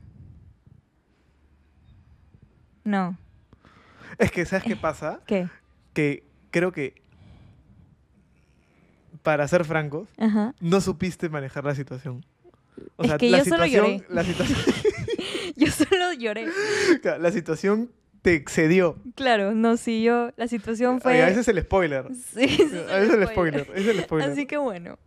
No, Es que, ¿sabes qué pasa? ¿qué? Que creo que, para ser francos, Ajá. no supiste manejar la situación. O Es sea, que la yo solo situación, lloré. la situación, Yo solo lloré. la situación te excedió. Claro, no, sí, yo, la situación fue... Oye, a veces es el spoiler. Sí, ese es A veces el spoiler. Es el spoiler. Así que bueno,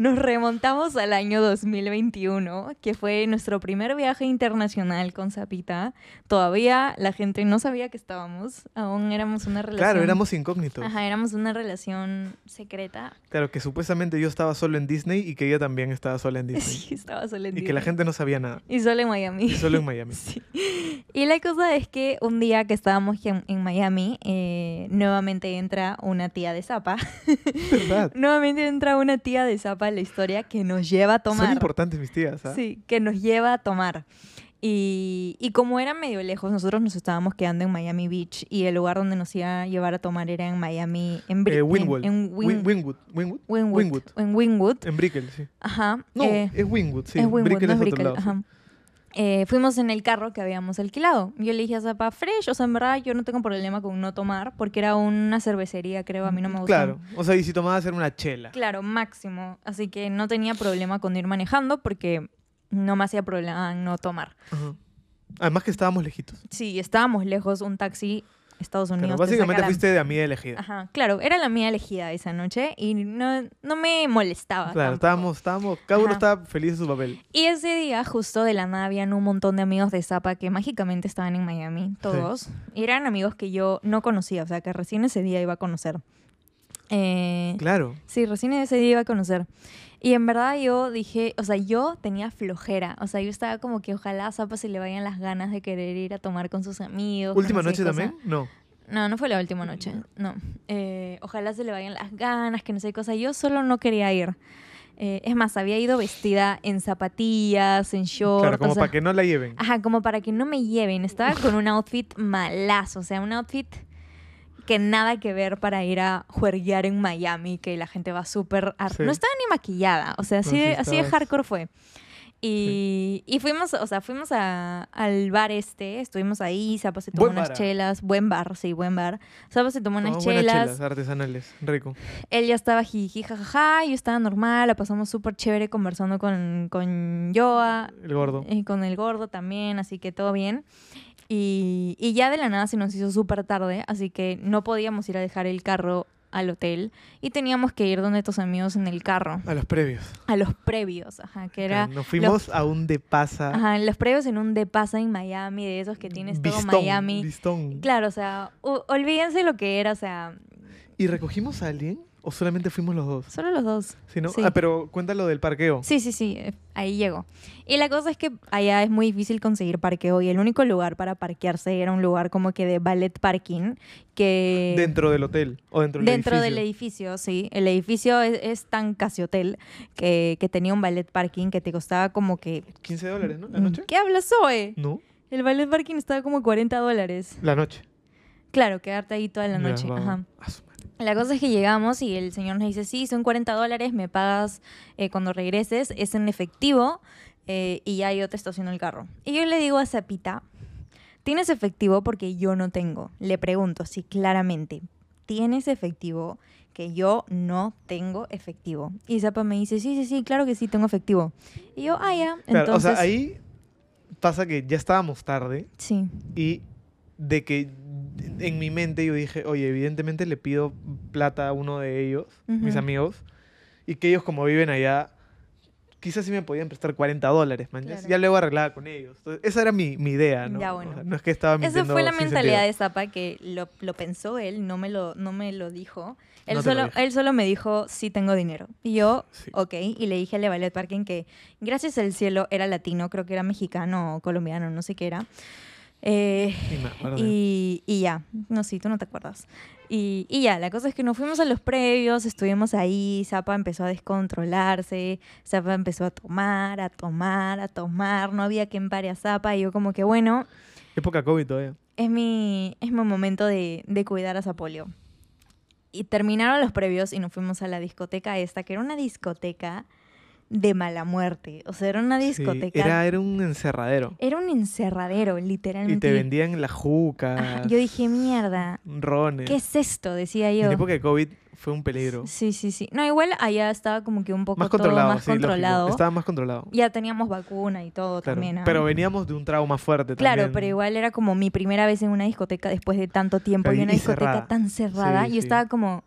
nos remontamos al año 2021, que fue nuestro primer viaje internacional con Zapita. Todavía la gente no sabía que estábamos, aún éramos una relación... Claro, éramos incógnitos. Ajá, éramos una relación secreta. Claro, que supuestamente yo estaba solo en Disney y que ella también estaba sola en Disney. Sí, estaba solo en y que la Disney. gente no sabía nada. Y solo en Miami. Y solo en Miami. Sí. Y la cosa es que un día que estábamos en, en Miami, eh, nuevamente entra una tía de Zapa. ¿Verdad? nuevamente entra una tía de Zapa en la historia que nos lleva a Son tomar. importantes mis tías, ¿ah? Sí, que nos lleva a tomar. Y, y como era medio lejos, nosotros nos estábamos quedando en Miami Beach y el lugar donde nos iba a llevar a tomar era en Miami, en, Bri- Eh, en- Wynwood. en Win- Wynwood. En Wynwood. En Brickell, sí. Ajá. No, eh, es Wynwood, sí. es Wynwood, Brickell no es otro Brickell, lado, sí. Eh, fuimos en el carro que habíamos alquilado. Yo le dije a Zapa, fresh, o sea, en verdad yo no tengo problema con no tomar, porque era una cervecería, creo, a mí no me gusta. Claro. O sea, y si tomabas era una chela. Claro, máximo. Así que no tenía problema con ir manejando, porque no me hacía problema no tomar. Además que estábamos lejitos. Sí, estábamos lejos, un taxi, Estados Unidos. Te básicamente saca la- fuiste de amiga elegida. Ajá, claro, era la mía elegida esa noche y no, no me molestaba. Claro, tampoco. estábamos, estábamos, cada uno estaba feliz en su papel. Y ese día, justo de la nada, habían un montón de amigos de Zapa que mágicamente estaban en Miami, todos. Y eran amigos que yo no conocía, o sea, que recién ese día iba a conocer. Eh, Claro. Sí, recién ese día iba a conocer. Y en verdad yo dije, o sea, yo tenía flojera. O sea, yo estaba como que ojalá a Zapa se le vayan las ganas de querer ir a tomar con sus amigos. ¿Última noche también? No. No, no fue la última noche, no. Eh, ojalá se le vayan las ganas, que no sé qué cosa. Yo solo no quería ir. Eh, es más, había ido vestida en zapatillas, en shorts. Claro, como o sea, para que no la lleven. Ajá, como para que no me lleven. Estaba con un outfit malazo, o sea, un outfit que nada que ver para ir a juerguear en Miami, que la gente va súper... Sí. No estaba ni maquillada, o sea, así, sí de, así de hardcore fue. Y, y fuimos, o sea, fuimos a- al bar este, estuvimos ahí, Zapa se tomó Buen unas bar, chelas, buen bar, sí, buen bar. Zapa se tomó unas buenas chelas, chelas artesanales. Rico. él ya estaba jiji, jajaja, yo estaba normal, la pasamos súper chévere conversando con, con Joa, El gordo. y con el gordo también, así que todo bien. Y, y ya de la nada se nos hizo súper tarde, así que no podíamos ir a dejar el carro al hotel y teníamos que ir donde tus amigos en el carro, A los previos. a los previos, ajá, que era Nos fuimos a un de pasa. ajá, los previos en un de pasa en Miami, de esos que tienes todo Miami. Bistón. Claro, o sea, olvídense lo que era, o sea, ¿Y recogimos a alguien o solamente fuimos los dos? solo los dos. ¿Sí, no? Sí. Ah, pero cuéntalo del parqueo. Sí, sí, sí, eh, ahí llegó. Y la cosa es que allá es muy difícil conseguir parqueo y el único lugar para parquearse era un lugar como que de ballet parking que... Dentro del hotel o dentro del Dentro del edificio. edificio, sí. El edificio es, es tan casi hotel que, que tenía un ballet parking que te costaba como que... 15 dólares, ¿no? ¿La noche? ¿Qué hablas, Zoe? No, El ballet parking estaba como 40 dólares. la noche. Claro, quedarte ahí toda la Ya, noche. va. Ajá. La cosa es que llegamos y el señor nos dice, sí, son 40 dólares, me pagas eh, cuando regreses, es en efectivo eh, y ya yo te estaciono el carro. Y yo le digo a Zapita, ¿tienes efectivo? Porque yo no tengo. Le pregunto, sí, claramente, ¿tienes efectivo? Que yo no tengo efectivo. Y Zapa me dice, sí, sí, sí, claro que sí, tengo efectivo. Y yo, ah, ya. Claro, Entonces, o sea, ahí pasa que ya estábamos tarde Sí, y de que en mi mente yo dije, oye, evidentemente le pido plata a uno de ellos, mis Ujú. amigos, y que ellos como viven allá, quizás sí me podían prestar 40 dólares, man. Ya- Claro. Ya luego arreglaba con ellos. Entonces, esa era mi, mi idea, ¿no? Ya, bueno. O sea, no es que estaba Esa fue la mentalidad sentido. de Zapa que lo, lo pensó él, no me lo, no me lo dijo. Él, No solo, él solo me dijo, sí tengo dinero. Y yo, Sí. ok, y le dije al de Ballet Parking que gracias al cielo era latino, creo que era mexicano o colombiano, no sé qué era. Eh, Sí, y, y ya, no sé, tú no te acuerdas. Y, y ya, la cosa es que nos fuimos a los previos, estuvimos ahí, Zapa empezó a descontrolarse, Zapa empezó a tomar, a tomar, a tomar, no había quien pare a Zapa, y yo como que bueno, Época COVID todavía. es mi, es mi momento de, de cuidar a Zapolio. Y terminaron los previos y nos fuimos a la discoteca esta, que era una discoteca de mala muerte. O sea, era una Sí, discoteca... era, era un encerradero. Era un encerradero, Y literalmente. te vendían la juca, Ajá, Yo dije, mierda, rones. ¿qué es esto? Decía yo. En época de COVID fue un peligro. Sí, sí, sí. No, igual allá estaba como que un poco Más todo controlado, más sí, lógico. controlado. Estaba más controlado. Ya teníamos vacuna y todo Claro. también. Pero veníamos de un trauma fuerte Claro, también. pero igual era como mi primera vez en una discoteca después de tanto tiempo Claro, y y- una y discoteca cerrada. tan cerrada. Sí, y sí. estaba como,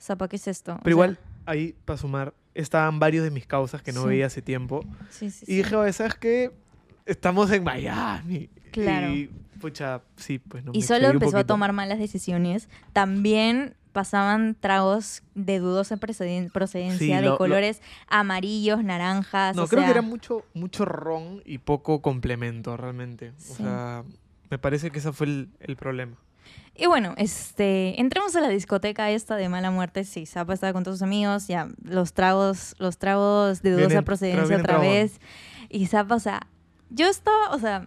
Zapa, ¿qué es esto? O Pero sea, igual, ahí, para sumar, estaban varios de mis causas que no Sí. veía hace tiempo. Sí, sí, Y dije, oye, ¿sabes qué? Estamos en Miami. Claro. Y, pucha, sí, pues no. y me solo empezó a tomar malas decisiones. También pasaban tragos de dudosa proceden- procedencia, Sí, de lo- lo- colores amarillos, naranjas. No, o creo sea, que era mucho, mucho ron y poco complemento, realmente. O sea, me parece que ese fue el, el problema. Y bueno, este, entramos a la discoteca esta de mala muerte. Sí, Zapa estaba con todos sus amigos. Ya, los tragos, los tragos de dudosa Vienen- procedencia otra vez. Y Zapa, o sea, yo estaba, o sea,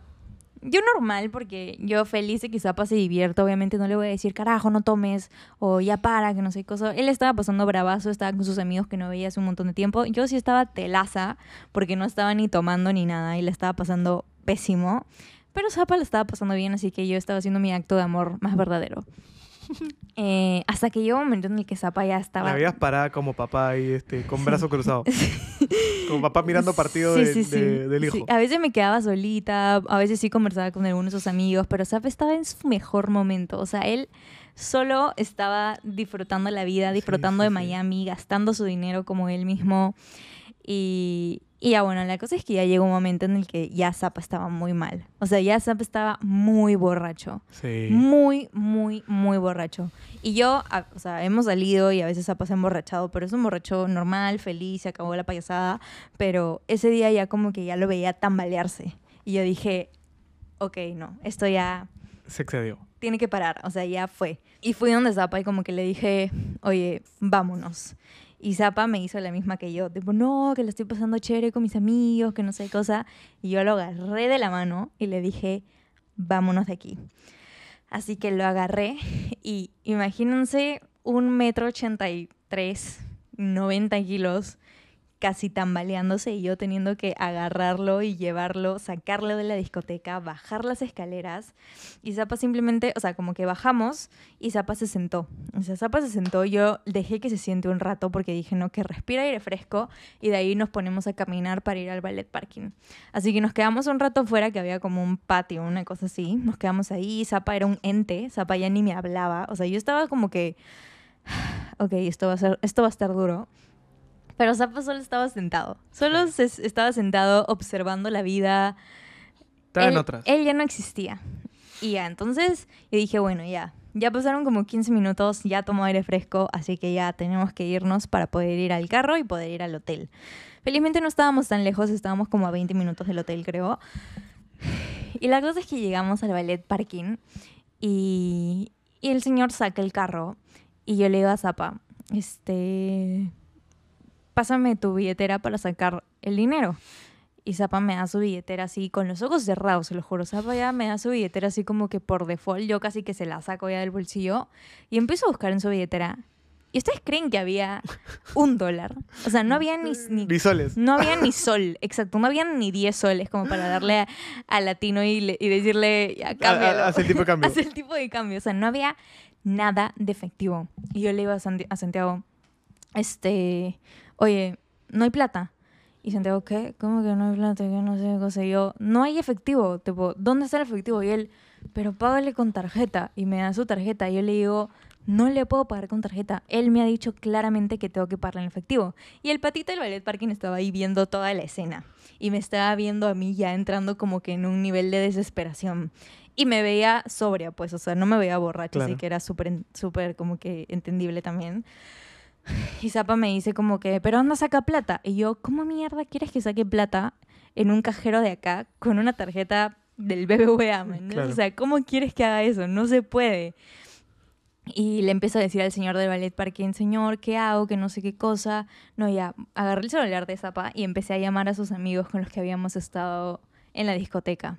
yo normal, porque yo feliz de que Zapa se divierta. Obviamente no le voy a decir, carajo, no tomes, o ya para, que no sé qué cosa. Él estaba pasando bravazo, estaba con sus amigos que no veía hace un montón de tiempo. Yo sí estaba telaza, porque no estaba ni tomando ni nada, y le estaba pasando pésimo. Pero Zapa lo estaba pasando bien, así que yo estaba haciendo mi acto de amor más verdadero. Eh, hasta que llegó un momento en el que Zapa ya estaba... La veías parada como papá ahí, este, con brazo cruzado. como papá mirando partido Sí, de- sí, sí. de- del hijo. Sí, A veces me quedaba solita, a veces sí conversaba con algunos de sus amigos, pero Zapa estaba en su mejor momento. O sea, él solo estaba disfrutando la vida, disfrutando sí, de sí. Miami, gastando su dinero como él mismo. Y, y ya bueno, la cosa es que ya llegó un momento en el que ya Zapa estaba muy mal. O sea, ya Zapa estaba muy borracho. Sí. Muy, muy, muy borracho. Y yo, a- o sea, hemos salido y a veces ha pasado emborrachado, pero es un borracho normal, feliz, se acabó la payasada. Pero ese día ya como que ya lo veía tambalearse. Y yo dije, ok, no, esto ya Se excedió. tiene que parar. O sea, ya fue. Y fui donde Zapa y como que le dije, oye, vámonos. Y Zapa me hizo la misma que yo. Tipo, no, que lo estoy pasando chévere con mis amigos, que no sé qué cosa. Y yo lo agarré de la mano y le dije, vámonos de aquí. Así que lo agarré y imagínense un metro ochenta y tres, 90 kilos, casi tambaleándose y yo teniendo que agarrarlo y llevarlo, sacarlo de la discoteca, bajar las escaleras. Y Zapa simplemente, o sea, como que bajamos y Zapa se sentó. O sea, Zapa se sentó, yo dejé que se siente un rato porque dije, no, que respira aire fresco y de ahí nos ponemos a caminar para ir al ballet parking. Así que nos quedamos un rato fuera, que había como un patio, una cosa así. Nos quedamos ahí, Zapa era un ente, Zapa ya ni me hablaba. O sea, yo estaba como que, ok, esto va a, ser, esto va a estar duro. Pero Zapa solo estaba sentado. Solo se- estaba sentado observando la vida. Estaba en él, otras. él ya no existía. Y ya, entonces yo dije, bueno, ya. Ya pasaron como 15 minutos, ya tomó aire fresco, así que ya tenemos que irnos para poder ir al carro y poder ir al hotel. Felizmente no estábamos tan lejos, estábamos como a 20 minutos del hotel, creo. Y la cosa es que llegamos al ballet parking y, y el señor saca el carro y yo le digo a Zapa, este, pásame tu billetera para sacar el dinero. Y Zapa me da su billetera así, con los ojos cerrados, se lo juro. Zapa ya me da su billetera así como que por default, yo casi que se la saco ya del bolsillo. Y empiezo a buscar en su billetera. ¿Y ustedes creen que había un dólar? O sea, no había ni, ni Ni soles. no había ni sol, exacto. No había ni 10 soles como para darle a- al latino y, le- y decirle, ya, cámbialo. Hace el tipo de cambio. Hace el tipo de cambio. O sea, no había nada de efectivo. Y yo le iba a, a Santiago, este, oye, no hay plata. Y Santiago, ¿qué? ¿Cómo que no hay plata? Que no sé qué cosa. Y yo, no hay efectivo. Tipo, ¿dónde está el efectivo? Y él, pero págale con tarjeta. Y me da su tarjeta. Y yo le digo, no le puedo pagar con tarjeta. Él me ha dicho claramente que tengo que pagar en efectivo. Y el patito del ballet parking estaba ahí viendo toda la escena. Y me estaba viendo a mí ya entrando como que en un nivel de desesperación. Y me veía sobria, pues, o sea, no me veía borracha, así Claro. que era súper, súper como que entendible también. Y Zapa me dice como que, pero anda, saca plata. Y yo, ¿cómo mierda quieres que saque plata en un cajero de acá con una tarjeta del BBVA? man? Claro. O sea, ¿cómo quieres que haga eso? No se puede. Y le empiezo a decir al señor del ballet parking, señor, ¿qué hago? Que no sé qué cosa. No, ya, agarré el celular de Zapa y empecé a llamar a sus amigos con los que habíamos estado en la discoteca.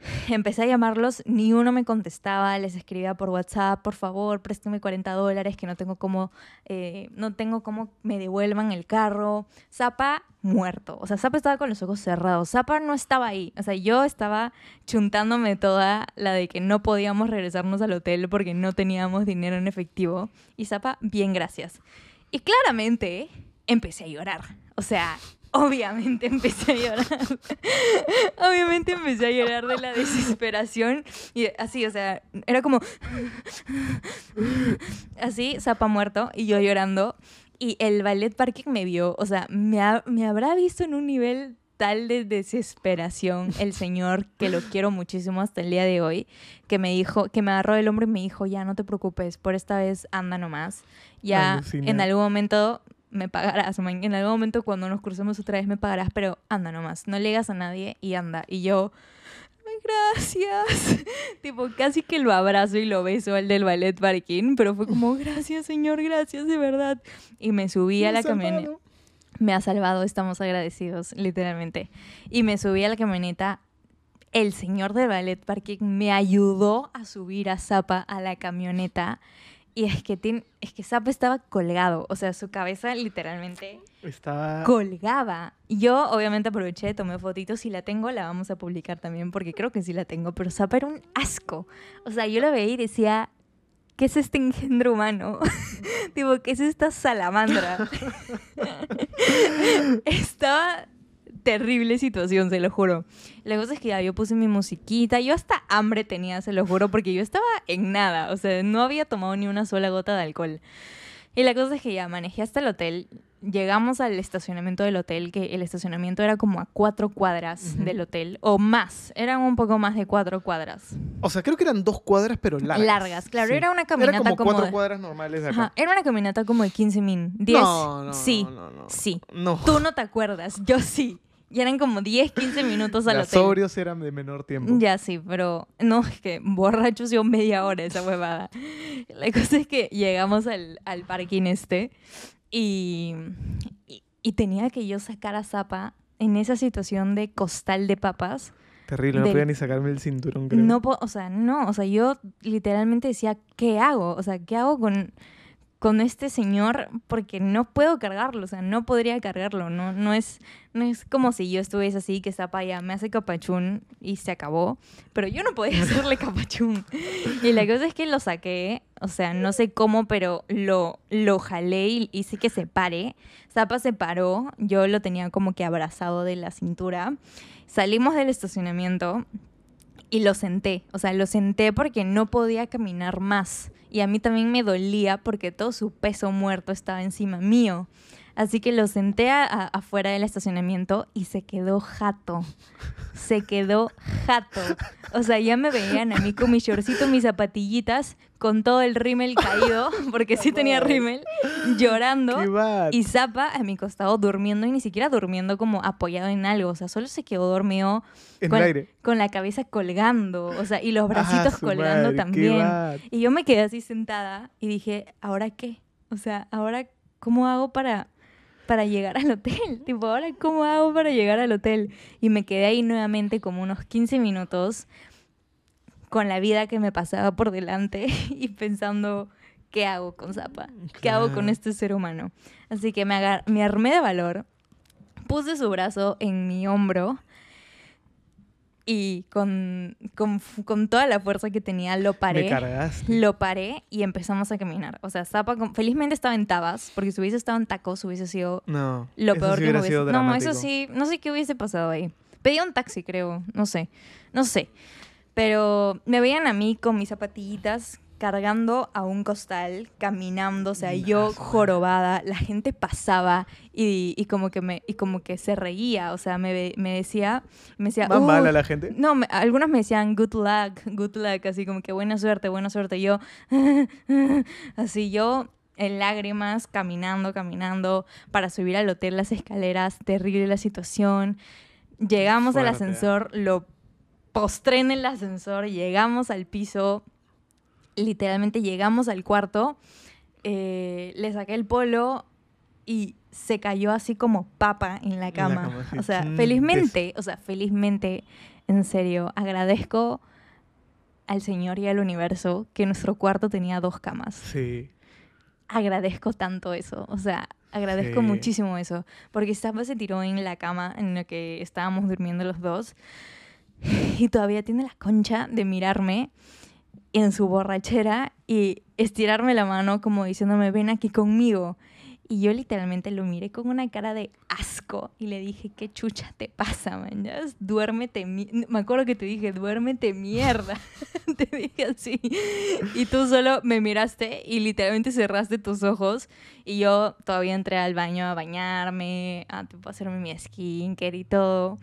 Empecé a llamarlos, ni uno me contestaba, les escribía por WhatsApp, por favor, préstame 40 dólares, que no tengo cómo, eh, no tengo cómo me devuelvan el carro. Zapa muerto, o sea, Zapa estaba con los ojos cerrados, Zapa no estaba ahí, o sea, yo estaba chuntándome toda la de que no podíamos regresarnos al hotel porque no teníamos dinero en efectivo. Y Zapa, bien, gracias. Y claramente empecé a llorar, o sea, obviamente empecé a llorar. obviamente empecé a llorar de la desesperación y así, o sea, era como así, Zapa muerto y yo llorando. Y el ballet parking me vio, o sea, me, ha- me habrá visto en un nivel tal de desesperación el señor, que lo quiero muchísimo hasta el día de hoy, que me dijo, que me agarró el hombro y me dijo, ya no te preocupes, por esta vez anda nomás. Ya Alucina. en algún momento me pagarás, man, en algún momento cuando nos crucemos otra vez me pagarás, pero anda nomás, no le digas a nadie y anda. Y yo, "Ay, gracias. tipo, casi que lo abrazo y lo beso al del ballet parking, pero fue como, gracias señor, gracias de verdad. Y me subí a la camioneta. Me ha salvado, estamos agradecidos, literalmente. Y me subí a la camioneta. El señor del ballet parking me ayudó a subir a Zapa a la camioneta. Y es que, tien- es que estaba colgado. O sea, su cabeza literalmente Estaba. colgaba. Yo obviamente aproveché, tomé fotitos. Si la tengo, la vamos a publicar también porque creo que sí la tengo. Pero Zapa era un asco. O sea, yo la veía y decía, ¿qué es este engendro humano? tipo, ¿qué es esta salamandra? Estaba terrible situación, se lo juro. La cosa es que ya yo puse mi musiquita. Yo hasta hambre tenía, se lo juro, porque yo estaba en nada. O sea, no había tomado ni una sola gota de alcohol. Y la cosa es que ya manejé hasta el hotel. Llegamos al estacionamiento del hotel, que el estacionamiento era como a cuatro cuadras Ujú. del hotel, o más, eran un poco más de cuatro cuadras. O sea, creo que eran dos cuadras, pero largas. Largas, claro, Sí. era una caminata Era como, como cuatro de- cuadras normales de acá. Ajá, era una caminata como de 15 min, 10. No, no, sí, no, no. sí. No. Tú no te acuerdas, yo sí. Y eran como 10, 15 minutos al Las hotel. sobrios eran de menor tiempo. Ya sí, pero no, es que borrachos yo media hora esa huevada. La cosa es que llegamos al, al parking este y, y, y tenía que yo sacar a Zapa en esa situación de costal de papas. Terrible, no del- podía ni sacarme el cinturón, creo. No, o sea, no, o sea, yo literalmente decía, ¿qué hago? O sea, ¿qué hago con, con este señor porque no puedo cargarlo, o sea, no podría cargarlo, no, no, es, no es como si yo estuviese así, que ya me hace capachún y se acabó, pero yo no podía hacerle capachún. Y la cosa es que lo saqué, o sea, no sé cómo, pero lo, lo jalé y hice que se pare. Zapa se paró, yo lo tenía como que abrazado de la cintura. Salimos del estacionamiento y lo senté, o sea, lo senté porque no podía caminar más y a mí también me dolía porque todo su peso muerto estaba encima mío. Así que lo senté afuera del estacionamiento y se quedó jato. Se quedó jato. O sea, ya me veían a mí con mi shortcito, mis zapatillitas, con todo el rímel caído, porque sí tenía rímel, llorando. Y Zapa a mi costado durmiendo y ni siquiera durmiendo como apoyado en algo. O sea, solo se quedó dormido con, con, la cabeza colgando. O sea, y los bracitos ah, colgando también. Y yo me quedé así sentada y dije, ¿ahora qué? O sea, ¿ahora cómo hago para para llegar al hotel. Tipo, ahora, ¿cómo hago para llegar al hotel? Y me quedé ahí nuevamente como unos 15 minutos con la vida que me pasaba por delante y pensando, ¿qué hago con Zapa? ¿Qué hago con este ser humano? Así que me, me armé de valor, puse su brazo en mi hombro y con, con, toda la fuerza que tenía lo paré. Lo paré y empezamos a caminar. O sea, Zapa, felizmente estaba en tabas, porque si hubiese estado en tacos hubiese sido no, lo peor que hubiese... Sido no, eso sí, no sé qué hubiese pasado ahí. Pedí un taxi, creo, no sé, no sé. Pero me veían a mí con mis zapatillitas cargando a un costal, caminando, o sea, yo jorobada, la gente pasaba y, como que me y como que se reía, o sea, me, me decía, me decía, ¿Va mal a la gente? No, algunos me decían good luck, good luck, así como que buena suerte, buena suerte, yo así yo en lágrimas, caminando, caminando para subir al hotel las escaleras, terrible la situación. Llegamos al ascensor, lo postré en el ascensor, llegamos al piso, literalmente llegamos al cuarto, eh, le saqué el polo y se cayó así como papa en la cama. O sea, mm, felizmente, o sea, felizmente, en serio, agradezco al Señor y al universo que nuestro cuarto tenía dos camas. Sí. Agradezco tanto eso, o sea, agradezco muchísimo eso, porque Zapa se tiró en la cama en la que estábamos durmiendo los dos y todavía tiene la concha de mirarme en su borrachera y estirarme la mano como diciéndome, ven aquí conmigo. Y yo literalmente lo miré con una cara de asco y le dije, ¿qué chucha te pasa, man? Duérmete. Me acuerdo que te dije, duérmete mierda. te dije así. Y tú solo me miraste y literalmente cerraste tus ojos. Y yo todavía entré al baño a bañarme, a hacerme mi skincare y todo.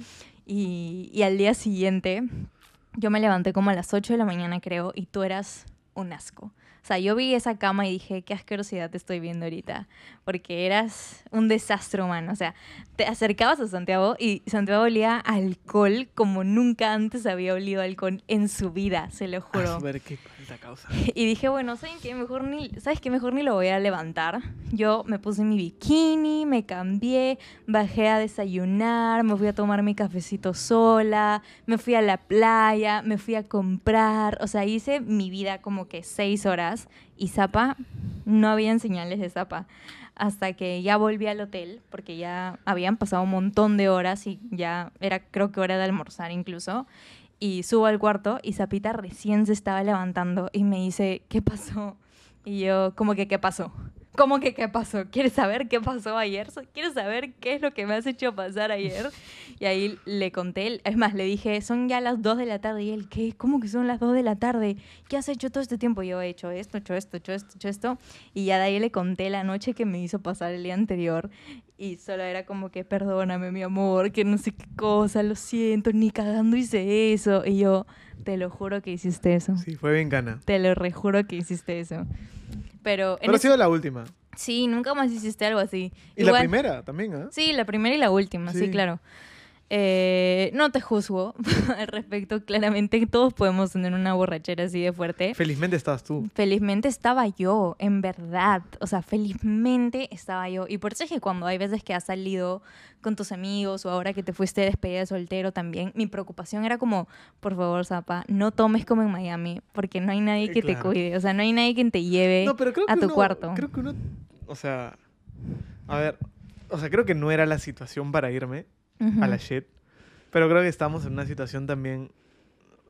Y, y al día siguiente yo me levanté como a las 8 de la mañana, creo, y tú eras un asco. O sea, yo vi esa cama y dije, qué asquerosidad te estoy viendo ahorita, porque eras un desastre humano. O sea, te acercabas a Santiago y Santiago olía alcohol como nunca antes había olido alcohol en su vida, se lo juro. Ver qué causa. Y dije, bueno, ¿saben qué? Mejor ni, ¿sabes qué? Mejor ni lo voy a levantar. Yo me puse mi bikini, me cambié, bajé a desayunar, me fui a tomar mi cafecito sola, me fui a la playa, me fui a comprar. O sea, hice mi vida como que seis horas y Zapa, no habían señales de Zapa. Hasta que ya volví al hotel, porque ya habían pasado un montón de horas y ya era, creo que hora de almorzar incluso. Y subo al cuarto y Zapita recién se estaba levantando y me dice, ¿qué pasó? Y yo, ¿cómo que qué pasó? ¿Cómo que qué pasó? ¿Quieres saber qué pasó ayer? ¿Quieres saber qué es lo que me has hecho pasar ayer? Y ahí le conté, es más, le dije, son ya las 2 de la tarde. Y él, ¿qué? ¿Cómo que son las 2 de la tarde? ¿Qué has hecho todo este tiempo? Yo he hecho esto, hecho esto, hecho esto, hecho esto. Y ya de ahí le conté la noche que me hizo pasar el día anterior. Y solo era como que, perdóname, mi amor, que no sé qué cosa, lo siento, ni cagando hice eso. Y yo, te lo juro que hiciste eso. Sí, fue bien gana. Te lo rejuro que hiciste eso. Pero, Pero ha sido la última. Sí, nunca más hiciste algo así. Y la primera también, ¿eh? Sí, la primera y la última, sí, claro. Eh, no te juzgo al respecto, claramente todos podemos tener una borrachera así de fuerte. Felizmente estabas tú. Felizmente estaba yo, en verdad. O sea, felizmente estaba yo. Y por eso es que cuando hay veces que has salido con tus amigos o ahora que te fuiste de despedida de soltero también, mi preocupación era como, por favor, Zapa, no tomes como en Miami, porque no hay nadie Eh, que te cuide. O sea, no hay nadie que te lleve No, pero creo a que tu uno- cuarto. Creo que uno, o sea, a ver, o sea, creo que no era la situación para irme Ujú. a la shit, pero creo que estamos en una situación también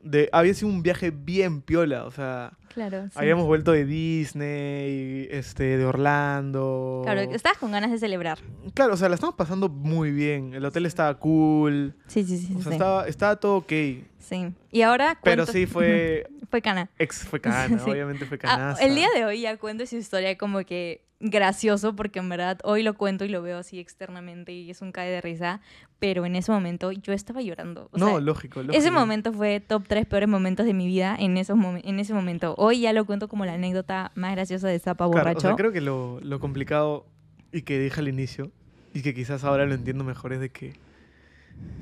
de, había sido un viaje bien piola, o sea, Claro, sí. habíamos vuelto de Disney, este, de Orlando. Claro, estabas con ganas de celebrar. Claro, o sea, la estamos pasando muy bien, el hotel estaba cool, Sí, sí, sí. o sea, sí. estaba, estaba todo ok, Sí. Y ahora pero cuento- sí fue, fue cana. ex, fue cana, Sí. obviamente fue Ah, canaza. el día de hoy ya cuento esa historia como que gracioso porque en verdad hoy lo cuento y lo veo así externamente y es un cae de risa, pero en ese momento yo estaba llorando. O No, sea, lógico, lógico. ese momento fue top 3 peores momentos de mi vida en, esos en ese momento. Hoy ya lo cuento como la anécdota más graciosa de Zapa Claro, borracho. o sea, creo que lo, lo complicado y que dije al inicio y que quizás ahora lo entiendo mejor es de que,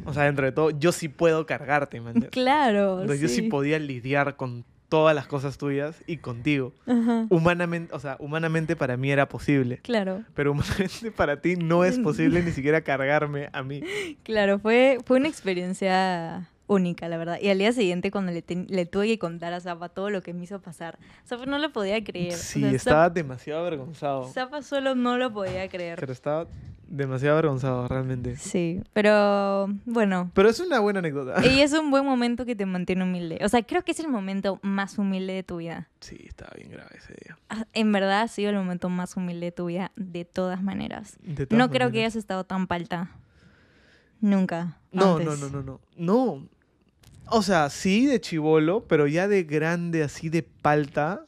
o sea, dentro de todo, yo sí puedo cargarte, man. Claro. Entonces, Yo sí sí. podía lidiar con todas las cosas tuyas y contigo. Ajá, Humanamente, o sea, humanamente para mí era posible, Claro, pero humanamente para ti no es posible ni siquiera cargarme a mí. claro, fue, fue una experiencia única, la verdad. Y al día siguiente, cuando le, le tuve que contar a Zapa todo lo que me hizo pasar, Zapa no lo podía creer. O Sí, sea, estaba demasiado avergonzado. Zapa solo no lo podía creer. Pero estaba demasiado avergonzado, realmente. Sí, pero bueno. Pero es una buena anécdota. Y es un buen momento que te mantiene humilde. O sea, creo que es el momento más humilde de tu vida. Sí, estaba bien grave ese día. Ah, En verdad ha sido el momento más humilde de tu vida, de todas maneras. De todas No creo que hayas estado tan palta. Nunca. No, antes. no, no, no, no. No. O sea, sí de chivolo, pero ya de grande, así de palta.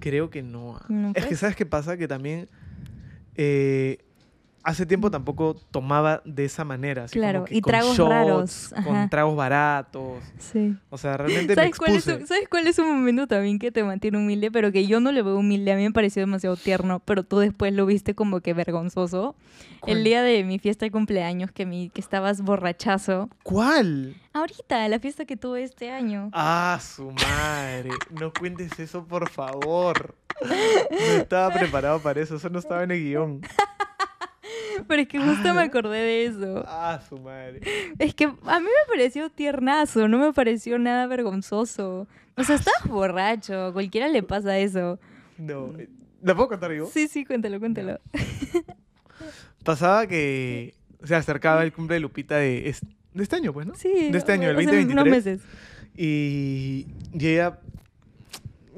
Creo que no. No, es que. ¿sabes qué pasa? Que también. Eh, hace tiempo tampoco tomaba de esa manera. Así Claro, como que y con tragos shots, raros, Con tragos baratos. Sí. O sea, realmente me ¿Sabes cuál, es expuse. ¿Sabes cuál es un momento también que te mantiene humilde? Pero que yo no lo veo humilde. A mí me pareció demasiado tierno, pero tú después lo viste como que vergonzoso. ¿Cuál? El día de mi fiesta de cumpleaños, que, mi, que estabas borrachazo. ¿Cuál? Ahorita, la fiesta que tuve este año. Ah, su madre. No cuentes eso, por favor. No estaba preparado para eso. Eso no estaba en el guion. Pero es que justo me acordé de eso. Ah, su madre. Es que a mí me pareció tiernazo, no me pareció nada vergonzoso. O sea, estabas borracho, cualquiera le pasa eso. No. eh, ¿La puedo contar yo? Sí, sí, cuéntalo, cuéntalo. Pasaba que se acercaba el cumple de Lupita de, es- de este año, pues, ¿no? Sí. De este año, el hace 2023. Unos meses. Y, y ella,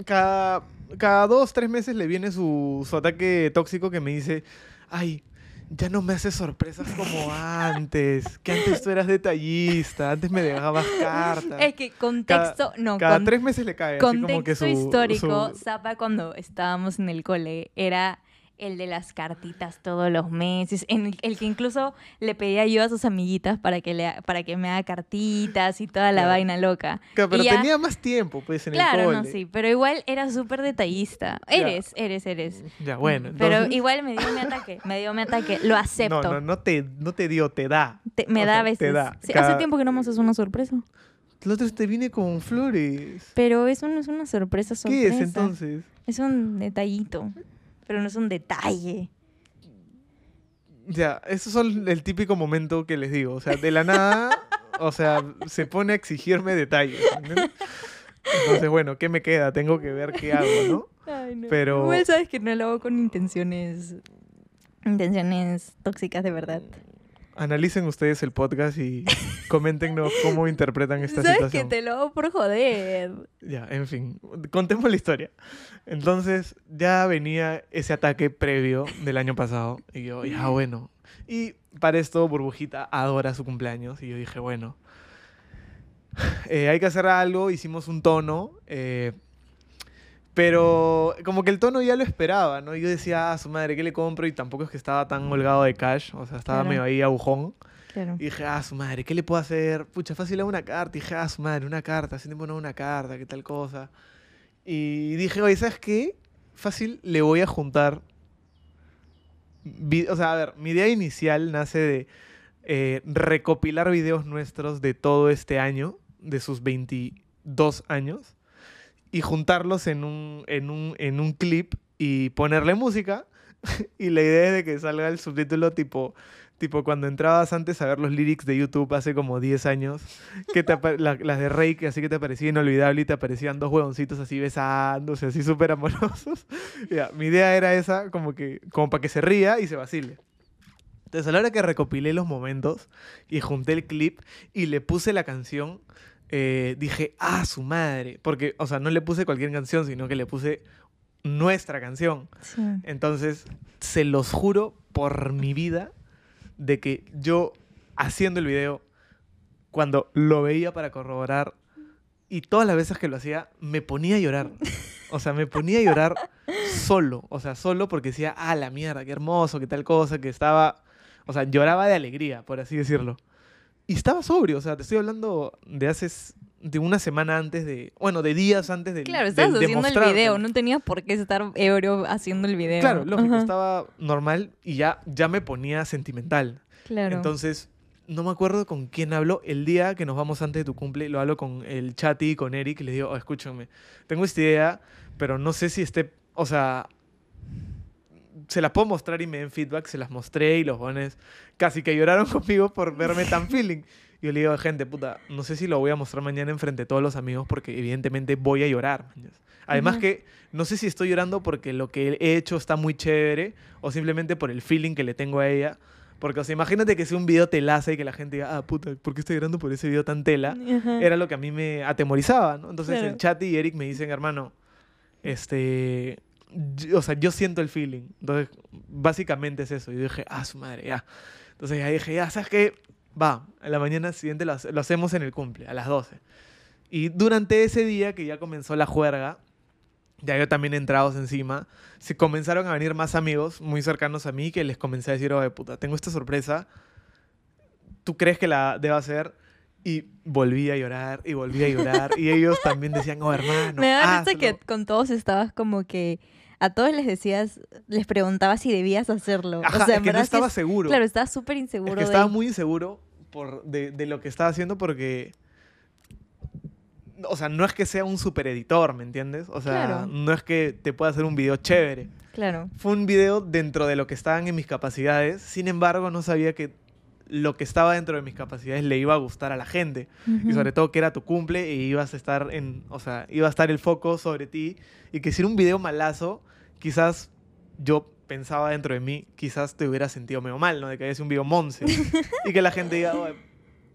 cada, cada dos, tres meses le viene su, su ataque tóxico que me dice, ay, ya no me haces sorpresas como antes, que antes tú eras detallista, antes me dejabas cartas. Es que contexto, no, Cada con- tres meses le cae, así contexto como que su... histórico, su- Zapa cuando estábamos en el cole era el de las cartitas todos los meses, en el, el que incluso le pedía yo a sus amiguitas para que, le, para que me haga cartitas y toda la Claro. vaina loca. Claro, pero ya- tenía más tiempo, pues, en el Claro, cole. no, sí, pero igual era súper detallista. Ya. Eres, eres, eres. Ya, bueno. Pero igual me dio mi ataque, me dio mi ataque, lo acepto. No, no, no te, no te dio, te da. Te- me o da sea, a veces. te da. Sí, Cada- Hace tiempo que no me haces una sorpresa. El otro te viene con flores. Pero eso no es una sorpresa, ¿Qué sorpresa. es entonces? Es un detallito, pero no es un detalle. Ya, esos son el típico momento que les digo. O sea, de la nada, o sea, se pone a exigirme detalles. Entonces, bueno, ¿qué me queda? Tengo que ver qué hago, ¿no? Ay, no. Pero- Igual sabes que no lo hago con intenciones. Intenciones tóxicas de verdad. Analicen ustedes el podcast y coméntenos cómo interpretan esta sabes situación. que te lo hago por joder. Ya, en fin, contemos la historia. Entonces, ya venía ese ataque previo del año pasado. Y yo, ya, bueno. Y para esto, Burbujita adora su cumpleaños. Y yo dije, bueno, eh, hay que hacer algo. Hicimos un tono. eh, pero como que el tono ya lo esperaba, ¿no? Yo decía, ah, su madre, ¿qué le compro? Y tampoco es que estaba tan holgado de cash. O sea, estaba Claro. medio ahí agujón. Claro. Y dije, ah, su madre, ¿qué le puedo hacer? Pucha, fácil hago una carta. Y dije, ah, su madre, una carta. Hace tiempo no una carta, qué tal cosa. Y dije, oye, ¿sabes qué? Fácil, le voy a juntar. O sea, a ver, mi idea inicial nace de. eh, recopilar videos nuestros de todo este año, de sus 22 años, y juntarlos en un, en un, en un clip y ponerle música. y la idea es de que salga el subtítulo tipo Tipo, cuando entrabas antes a ver los lyrics de YouTube hace como 10 años, que te las de Rey, que así que te parecía inolvidable y te aparecían dos huevoncitos así besándose, así súper amorosos. Ya, mi idea era esa, como que como para que se ría y se vacile. Entonces, a la hora que recopilé los momentos y junté el clip y le puse la canción, eh, dije, ah, su madre. Porque, o sea, no le puse cualquier canción, sino que le puse nuestra canción. Sí. Entonces, se los juro por mi vida de que yo haciendo el video, cuando lo veía para corroborar y todas las veces que lo hacía, me ponía a llorar. O sea, me ponía a llorar solo. O sea, solo porque decía, ah, la mierda, qué hermoso, qué tal cosa, que estaba... O sea, lloraba de alegría, por así decirlo. Y estaba sobrio, o sea, te estoy hablando de hace... de una semana antes de... Bueno, de días antes del Claro, del estabas haciendo el video, no tenías por qué estar ebrio haciendo el video. Claro, lógico, Ajá, estaba normal y ya, ya me ponía sentimental. Claro. Entonces, no me acuerdo con quién hablo. El día que nos vamos antes de tu cumple, lo hablo con el Chati y con Eric. Y les digo, oh, escúchame, tengo esta idea, pero no sé si esté. O sea, se las puedo mostrar y me den feedback. Se las mostré y los bones casi que lloraron conmigo por verme tan feeling. Y yo le digo, gente, puta, no sé si lo voy a mostrar mañana enfrente de todos los amigos porque evidentemente voy a llorar. Además que no sé si estoy llorando porque lo que he hecho está muy chévere o simplemente por el feeling que le tengo a ella. Porque, o sea, imagínate que sea un video telaza y que la gente diga, ah, puta, ¿por qué estoy llorando por ese video tan tela? Ajá. Era lo que a mí me atemorizaba, ¿no? Entonces Claro. el chat y Eric me dicen, hermano, este, yo- o sea, yo siento el feeling. Entonces, básicamente es eso. Y yo dije, ah, su madre, ya. Entonces ya dije, ya, ¿sabes qué? Va, a la mañana siguiente lo, lo hacemos en el cumple, a las 12. Y durante ese día que ya comenzó la juerga, ya yo también entrados encima, se comenzaron a venir más amigos muy cercanos a mí que les comencé a decir, oye, puta, tengo esta sorpresa, ¿tú crees que la deba hacer? Y volví a llorar y volví a llorar. y ellos también decían, oh, hermano. Me da risa hazlo". que con todos estabas como que a todos les decías, les preguntabas si debías hacerlo. Ajá, o sea, es que no estaba es- seguro. Claro, estabas súper es inseguro que de... estaba muy inseguro por, de, de lo que estaba haciendo porque... O sea, no es que sea un super editor, ¿me entiendes? O sea, Claro. no es que te pueda hacer un video chévere. Claro. Fue un video dentro de lo que estaban en mis capacidades. Sin embargo, no sabía que lo que estaba dentro de mis capacidades le iba a gustar a la gente. Y sobre todo que era tu cumple y ibas a estar en, o sea, iba a estar el foco sobre ti y que si era un video malazo, quizás yo pensaba dentro de mí, quizás te hubiera sentido medio mal, ¿no? De que haya sido un video monce y que la gente diga, "Oye,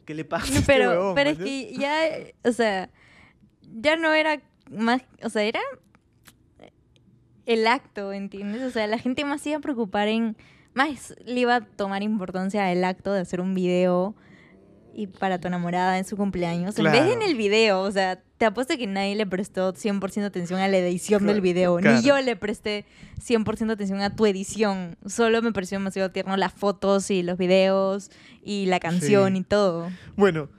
¿qué le pasa? a este Pero, huevón?", pero es ¿me que ya, o sea, ya no era más, o sea, era el acto, ¿entiendes? O sea, la gente más se iba a preocupar en, más le iba a tomar importancia el acto de hacer un video y para tu enamorada en su cumpleaños, en vez de en el video, o sea, te apuesto que nadie le prestó 100% atención a la edición del video, claro. ni yo le presté 100% atención a tu edición, solo me pareció demasiado tierno las fotos y los videos y la canción Sí. y todo. Bueno,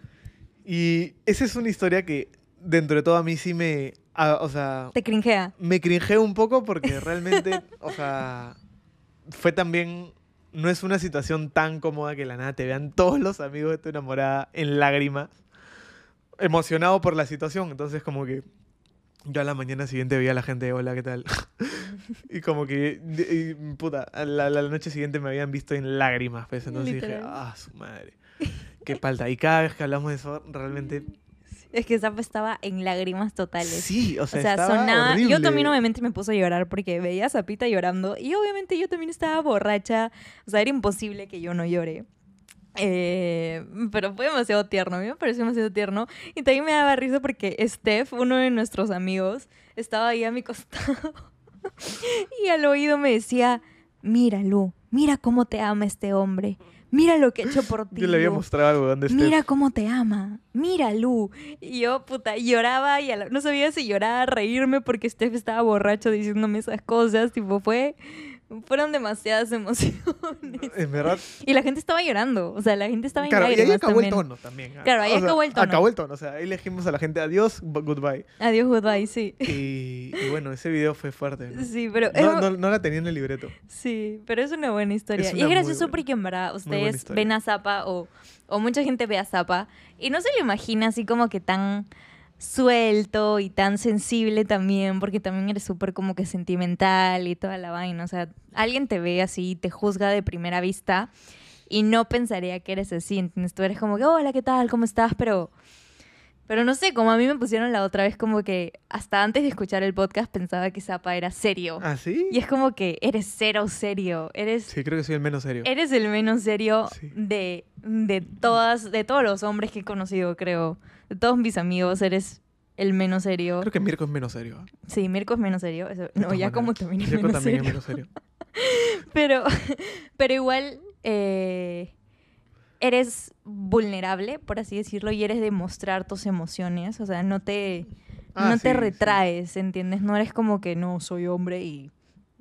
y esa es una historia que dentro de todo a mí sí me, ah, o sea, Te cringea. me cringé un poco porque realmente, o sea, fue también, no es una situación tan cómoda que de la nada te vean todos los amigos de tu enamorada en lágrimas, emocionado por la situación. Entonces como que yo a la mañana siguiente veía a la gente, hola, ¿qué tal? y como que, y, puta, a la, la noche siguiente me habían visto en lágrimas, pues entonces dije, ah, su madre. Qué falta. Y cada vez que hablamos de eso, realmente... Es que Zap estaba en lágrimas totales. Sí, o o sea, estaba sonaba. Yo también obviamente me puse a llorar porque veía a Zapita llorando y obviamente yo también estaba borracha. O sea, era imposible que yo no llore. Eh, pero fue demasiado tierno, a mí me pareció demasiado tierno. Y también me daba risa porque Steph, uno de nuestros amigos, estaba ahí a mi costado. y al oído me decía, mira Lu, mira cómo te ama este hombre. Mira lo que ha hecho por ti. Yo le había mostrado algo donde estés. Mira cómo te ama. Mira, Lu. Y yo, puta, lloraba y la- no sabía si llorar, reírme porque Steph estaba borracho diciéndome esas cosas. Tipo, fue, Fueron demasiadas emociones. En verdad. Y la gente estaba llorando. O sea, la gente estaba en Claro, y ahí acabó el tono también. ¿ah? Claro, ahí O sea, acabó el tono. Acabó el tono. O sea, ahí le dijimos a la gente adiós, goodbye. Adiós, goodbye, sí. Y, y bueno, ese video fue fuerte. ¿no? Sí, pero No, no, no la tenía en el libreto. sí, pero es una buena historia. Es y es gracioso porque en verdad ustedes ven a Zapa o, o mucha gente ve a Zapa y no se lo imagina así como que tan suelto y tan sensible también, porque también eres súper como que sentimental y toda la vaina. O sea, alguien te ve así te juzga de primera vista y no pensaría que eres así. ¿entiendes? Tú eres como que, hola, ¿qué tal? ¿Cómo estás? Pero, pero no sé, como a mí me pusieron la otra vez como que hasta antes de escuchar el podcast pensaba que Zapa era serio. ¿Ah, sí? Y es como que eres cero serio, eres, Sí, creo que soy el menos serio. eres el menos serio Sí. de, de, todas, de todos los hombres que he conocido, creo. De todos mis amigos, eres el menos serio. Creo que Mirko es menos serio. ¿ah? Sí, Mirko es menos serio. eso- no, ya como también es Mirko menos también serio. es menos serio. Pero, pero igual eh, eres vulnerable, por así decirlo, y eres de mostrar tus emociones. O sea, no te, Ah, no sí, te sí. retraes, ¿entiendes? No eres como que no, soy hombre y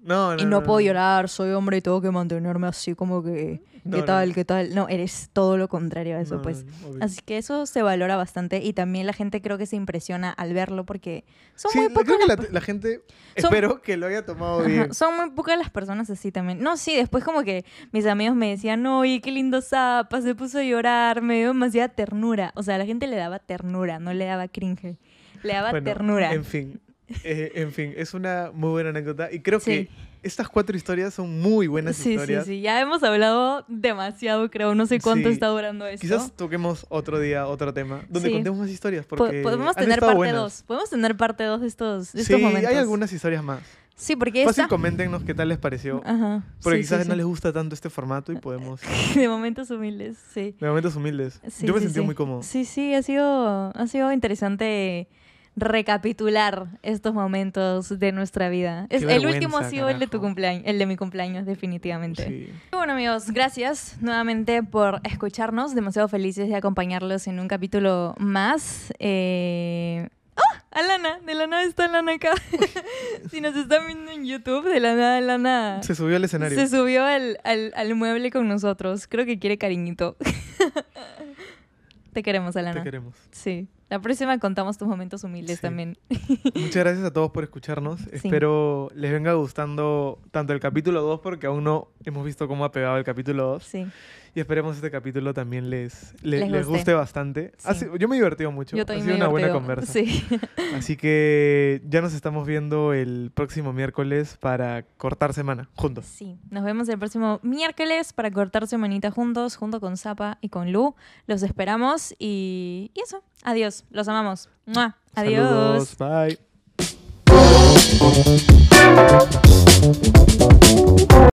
No, no, y no, puedo llorar, soy hombre y tengo que mantenerme así como que, ¿qué tal? ¿Qué tal? No, eres todo lo contrario a eso, pues. Así que eso se valora bastante y también la gente creo que se impresiona al verlo porque son Sí, muy creo pocas que las la, la gente, Son- espero que lo haya tomado Ajá, bien. Son muy pocas las personas así también. No, sí, después como que mis amigos me decían, oye, qué lindo Zapa, se puso a llorar, me dio demasiada ternura. O sea, la gente le daba ternura, no le daba cringe. Le daba Bueno, ternura. En fin, eh, en fin, es una muy buena anécdota y creo Sí. que estas cuatro historias son muy buenas sí, historias. sí, sí. Ya hemos hablado demasiado, creo. No sé cuánto Sí. está durando esto. Quizás toquemos otro día otro tema donde contemos más historias Po- porque podemos han tener parte buenas. 2. Podemos tener parte 2 de estos, de Sí, estos momentos. hay algunas historias más. Sí, porque Fácil, esta... coméntenos qué tal les pareció. Ajá. Porque sí, quizás sí, no sí. les gusta tanto este formato y podemos... De momentos humildes, sí. De momentos humildes. Sí, Yo me sentí muy cómodo. Sí, sí, ha sido, ha sido interesante recapitular estos momentos de nuestra vida. Es, el último ha sido el de tu cumpleaños, el de mi cumpleaños, definitivamente. Sí. Bueno amigos, gracias nuevamente por escucharnos. Demasiado felices de acompañarlos en un capítulo más. Eh... ¡Ah! Alana, de la nada está Alana acá. si nos están viendo en YouTube, de la nada Alana Se subió al escenario. se subió al, al, al mueble con nosotros. Creo que quiere cariñito. Te queremos, Alana. Te queremos. Sí. La próxima contamos tus momentos humildes Sí. también. Muchas gracias a todos por escucharnos. Espero les venga gustando tanto el capítulo 2 porque aún no hemos visto cómo ha pegado el capítulo 2. Sí. Y esperemos este capítulo también les, le- Les les, guste. bastante. Sí. yo me he divertido mucho. Yo ha sido una buena conversa. Sí. Así que ya nos estamos viendo el próximo miércoles para cortar semana juntos. Sí. Nos vemos el próximo miércoles para cortar semanita juntos, junto con Zapa y con Lu. Los esperamos y, y eso. Adiós. Los amamos. ¡Mua! Adiós. Saludos. Bye.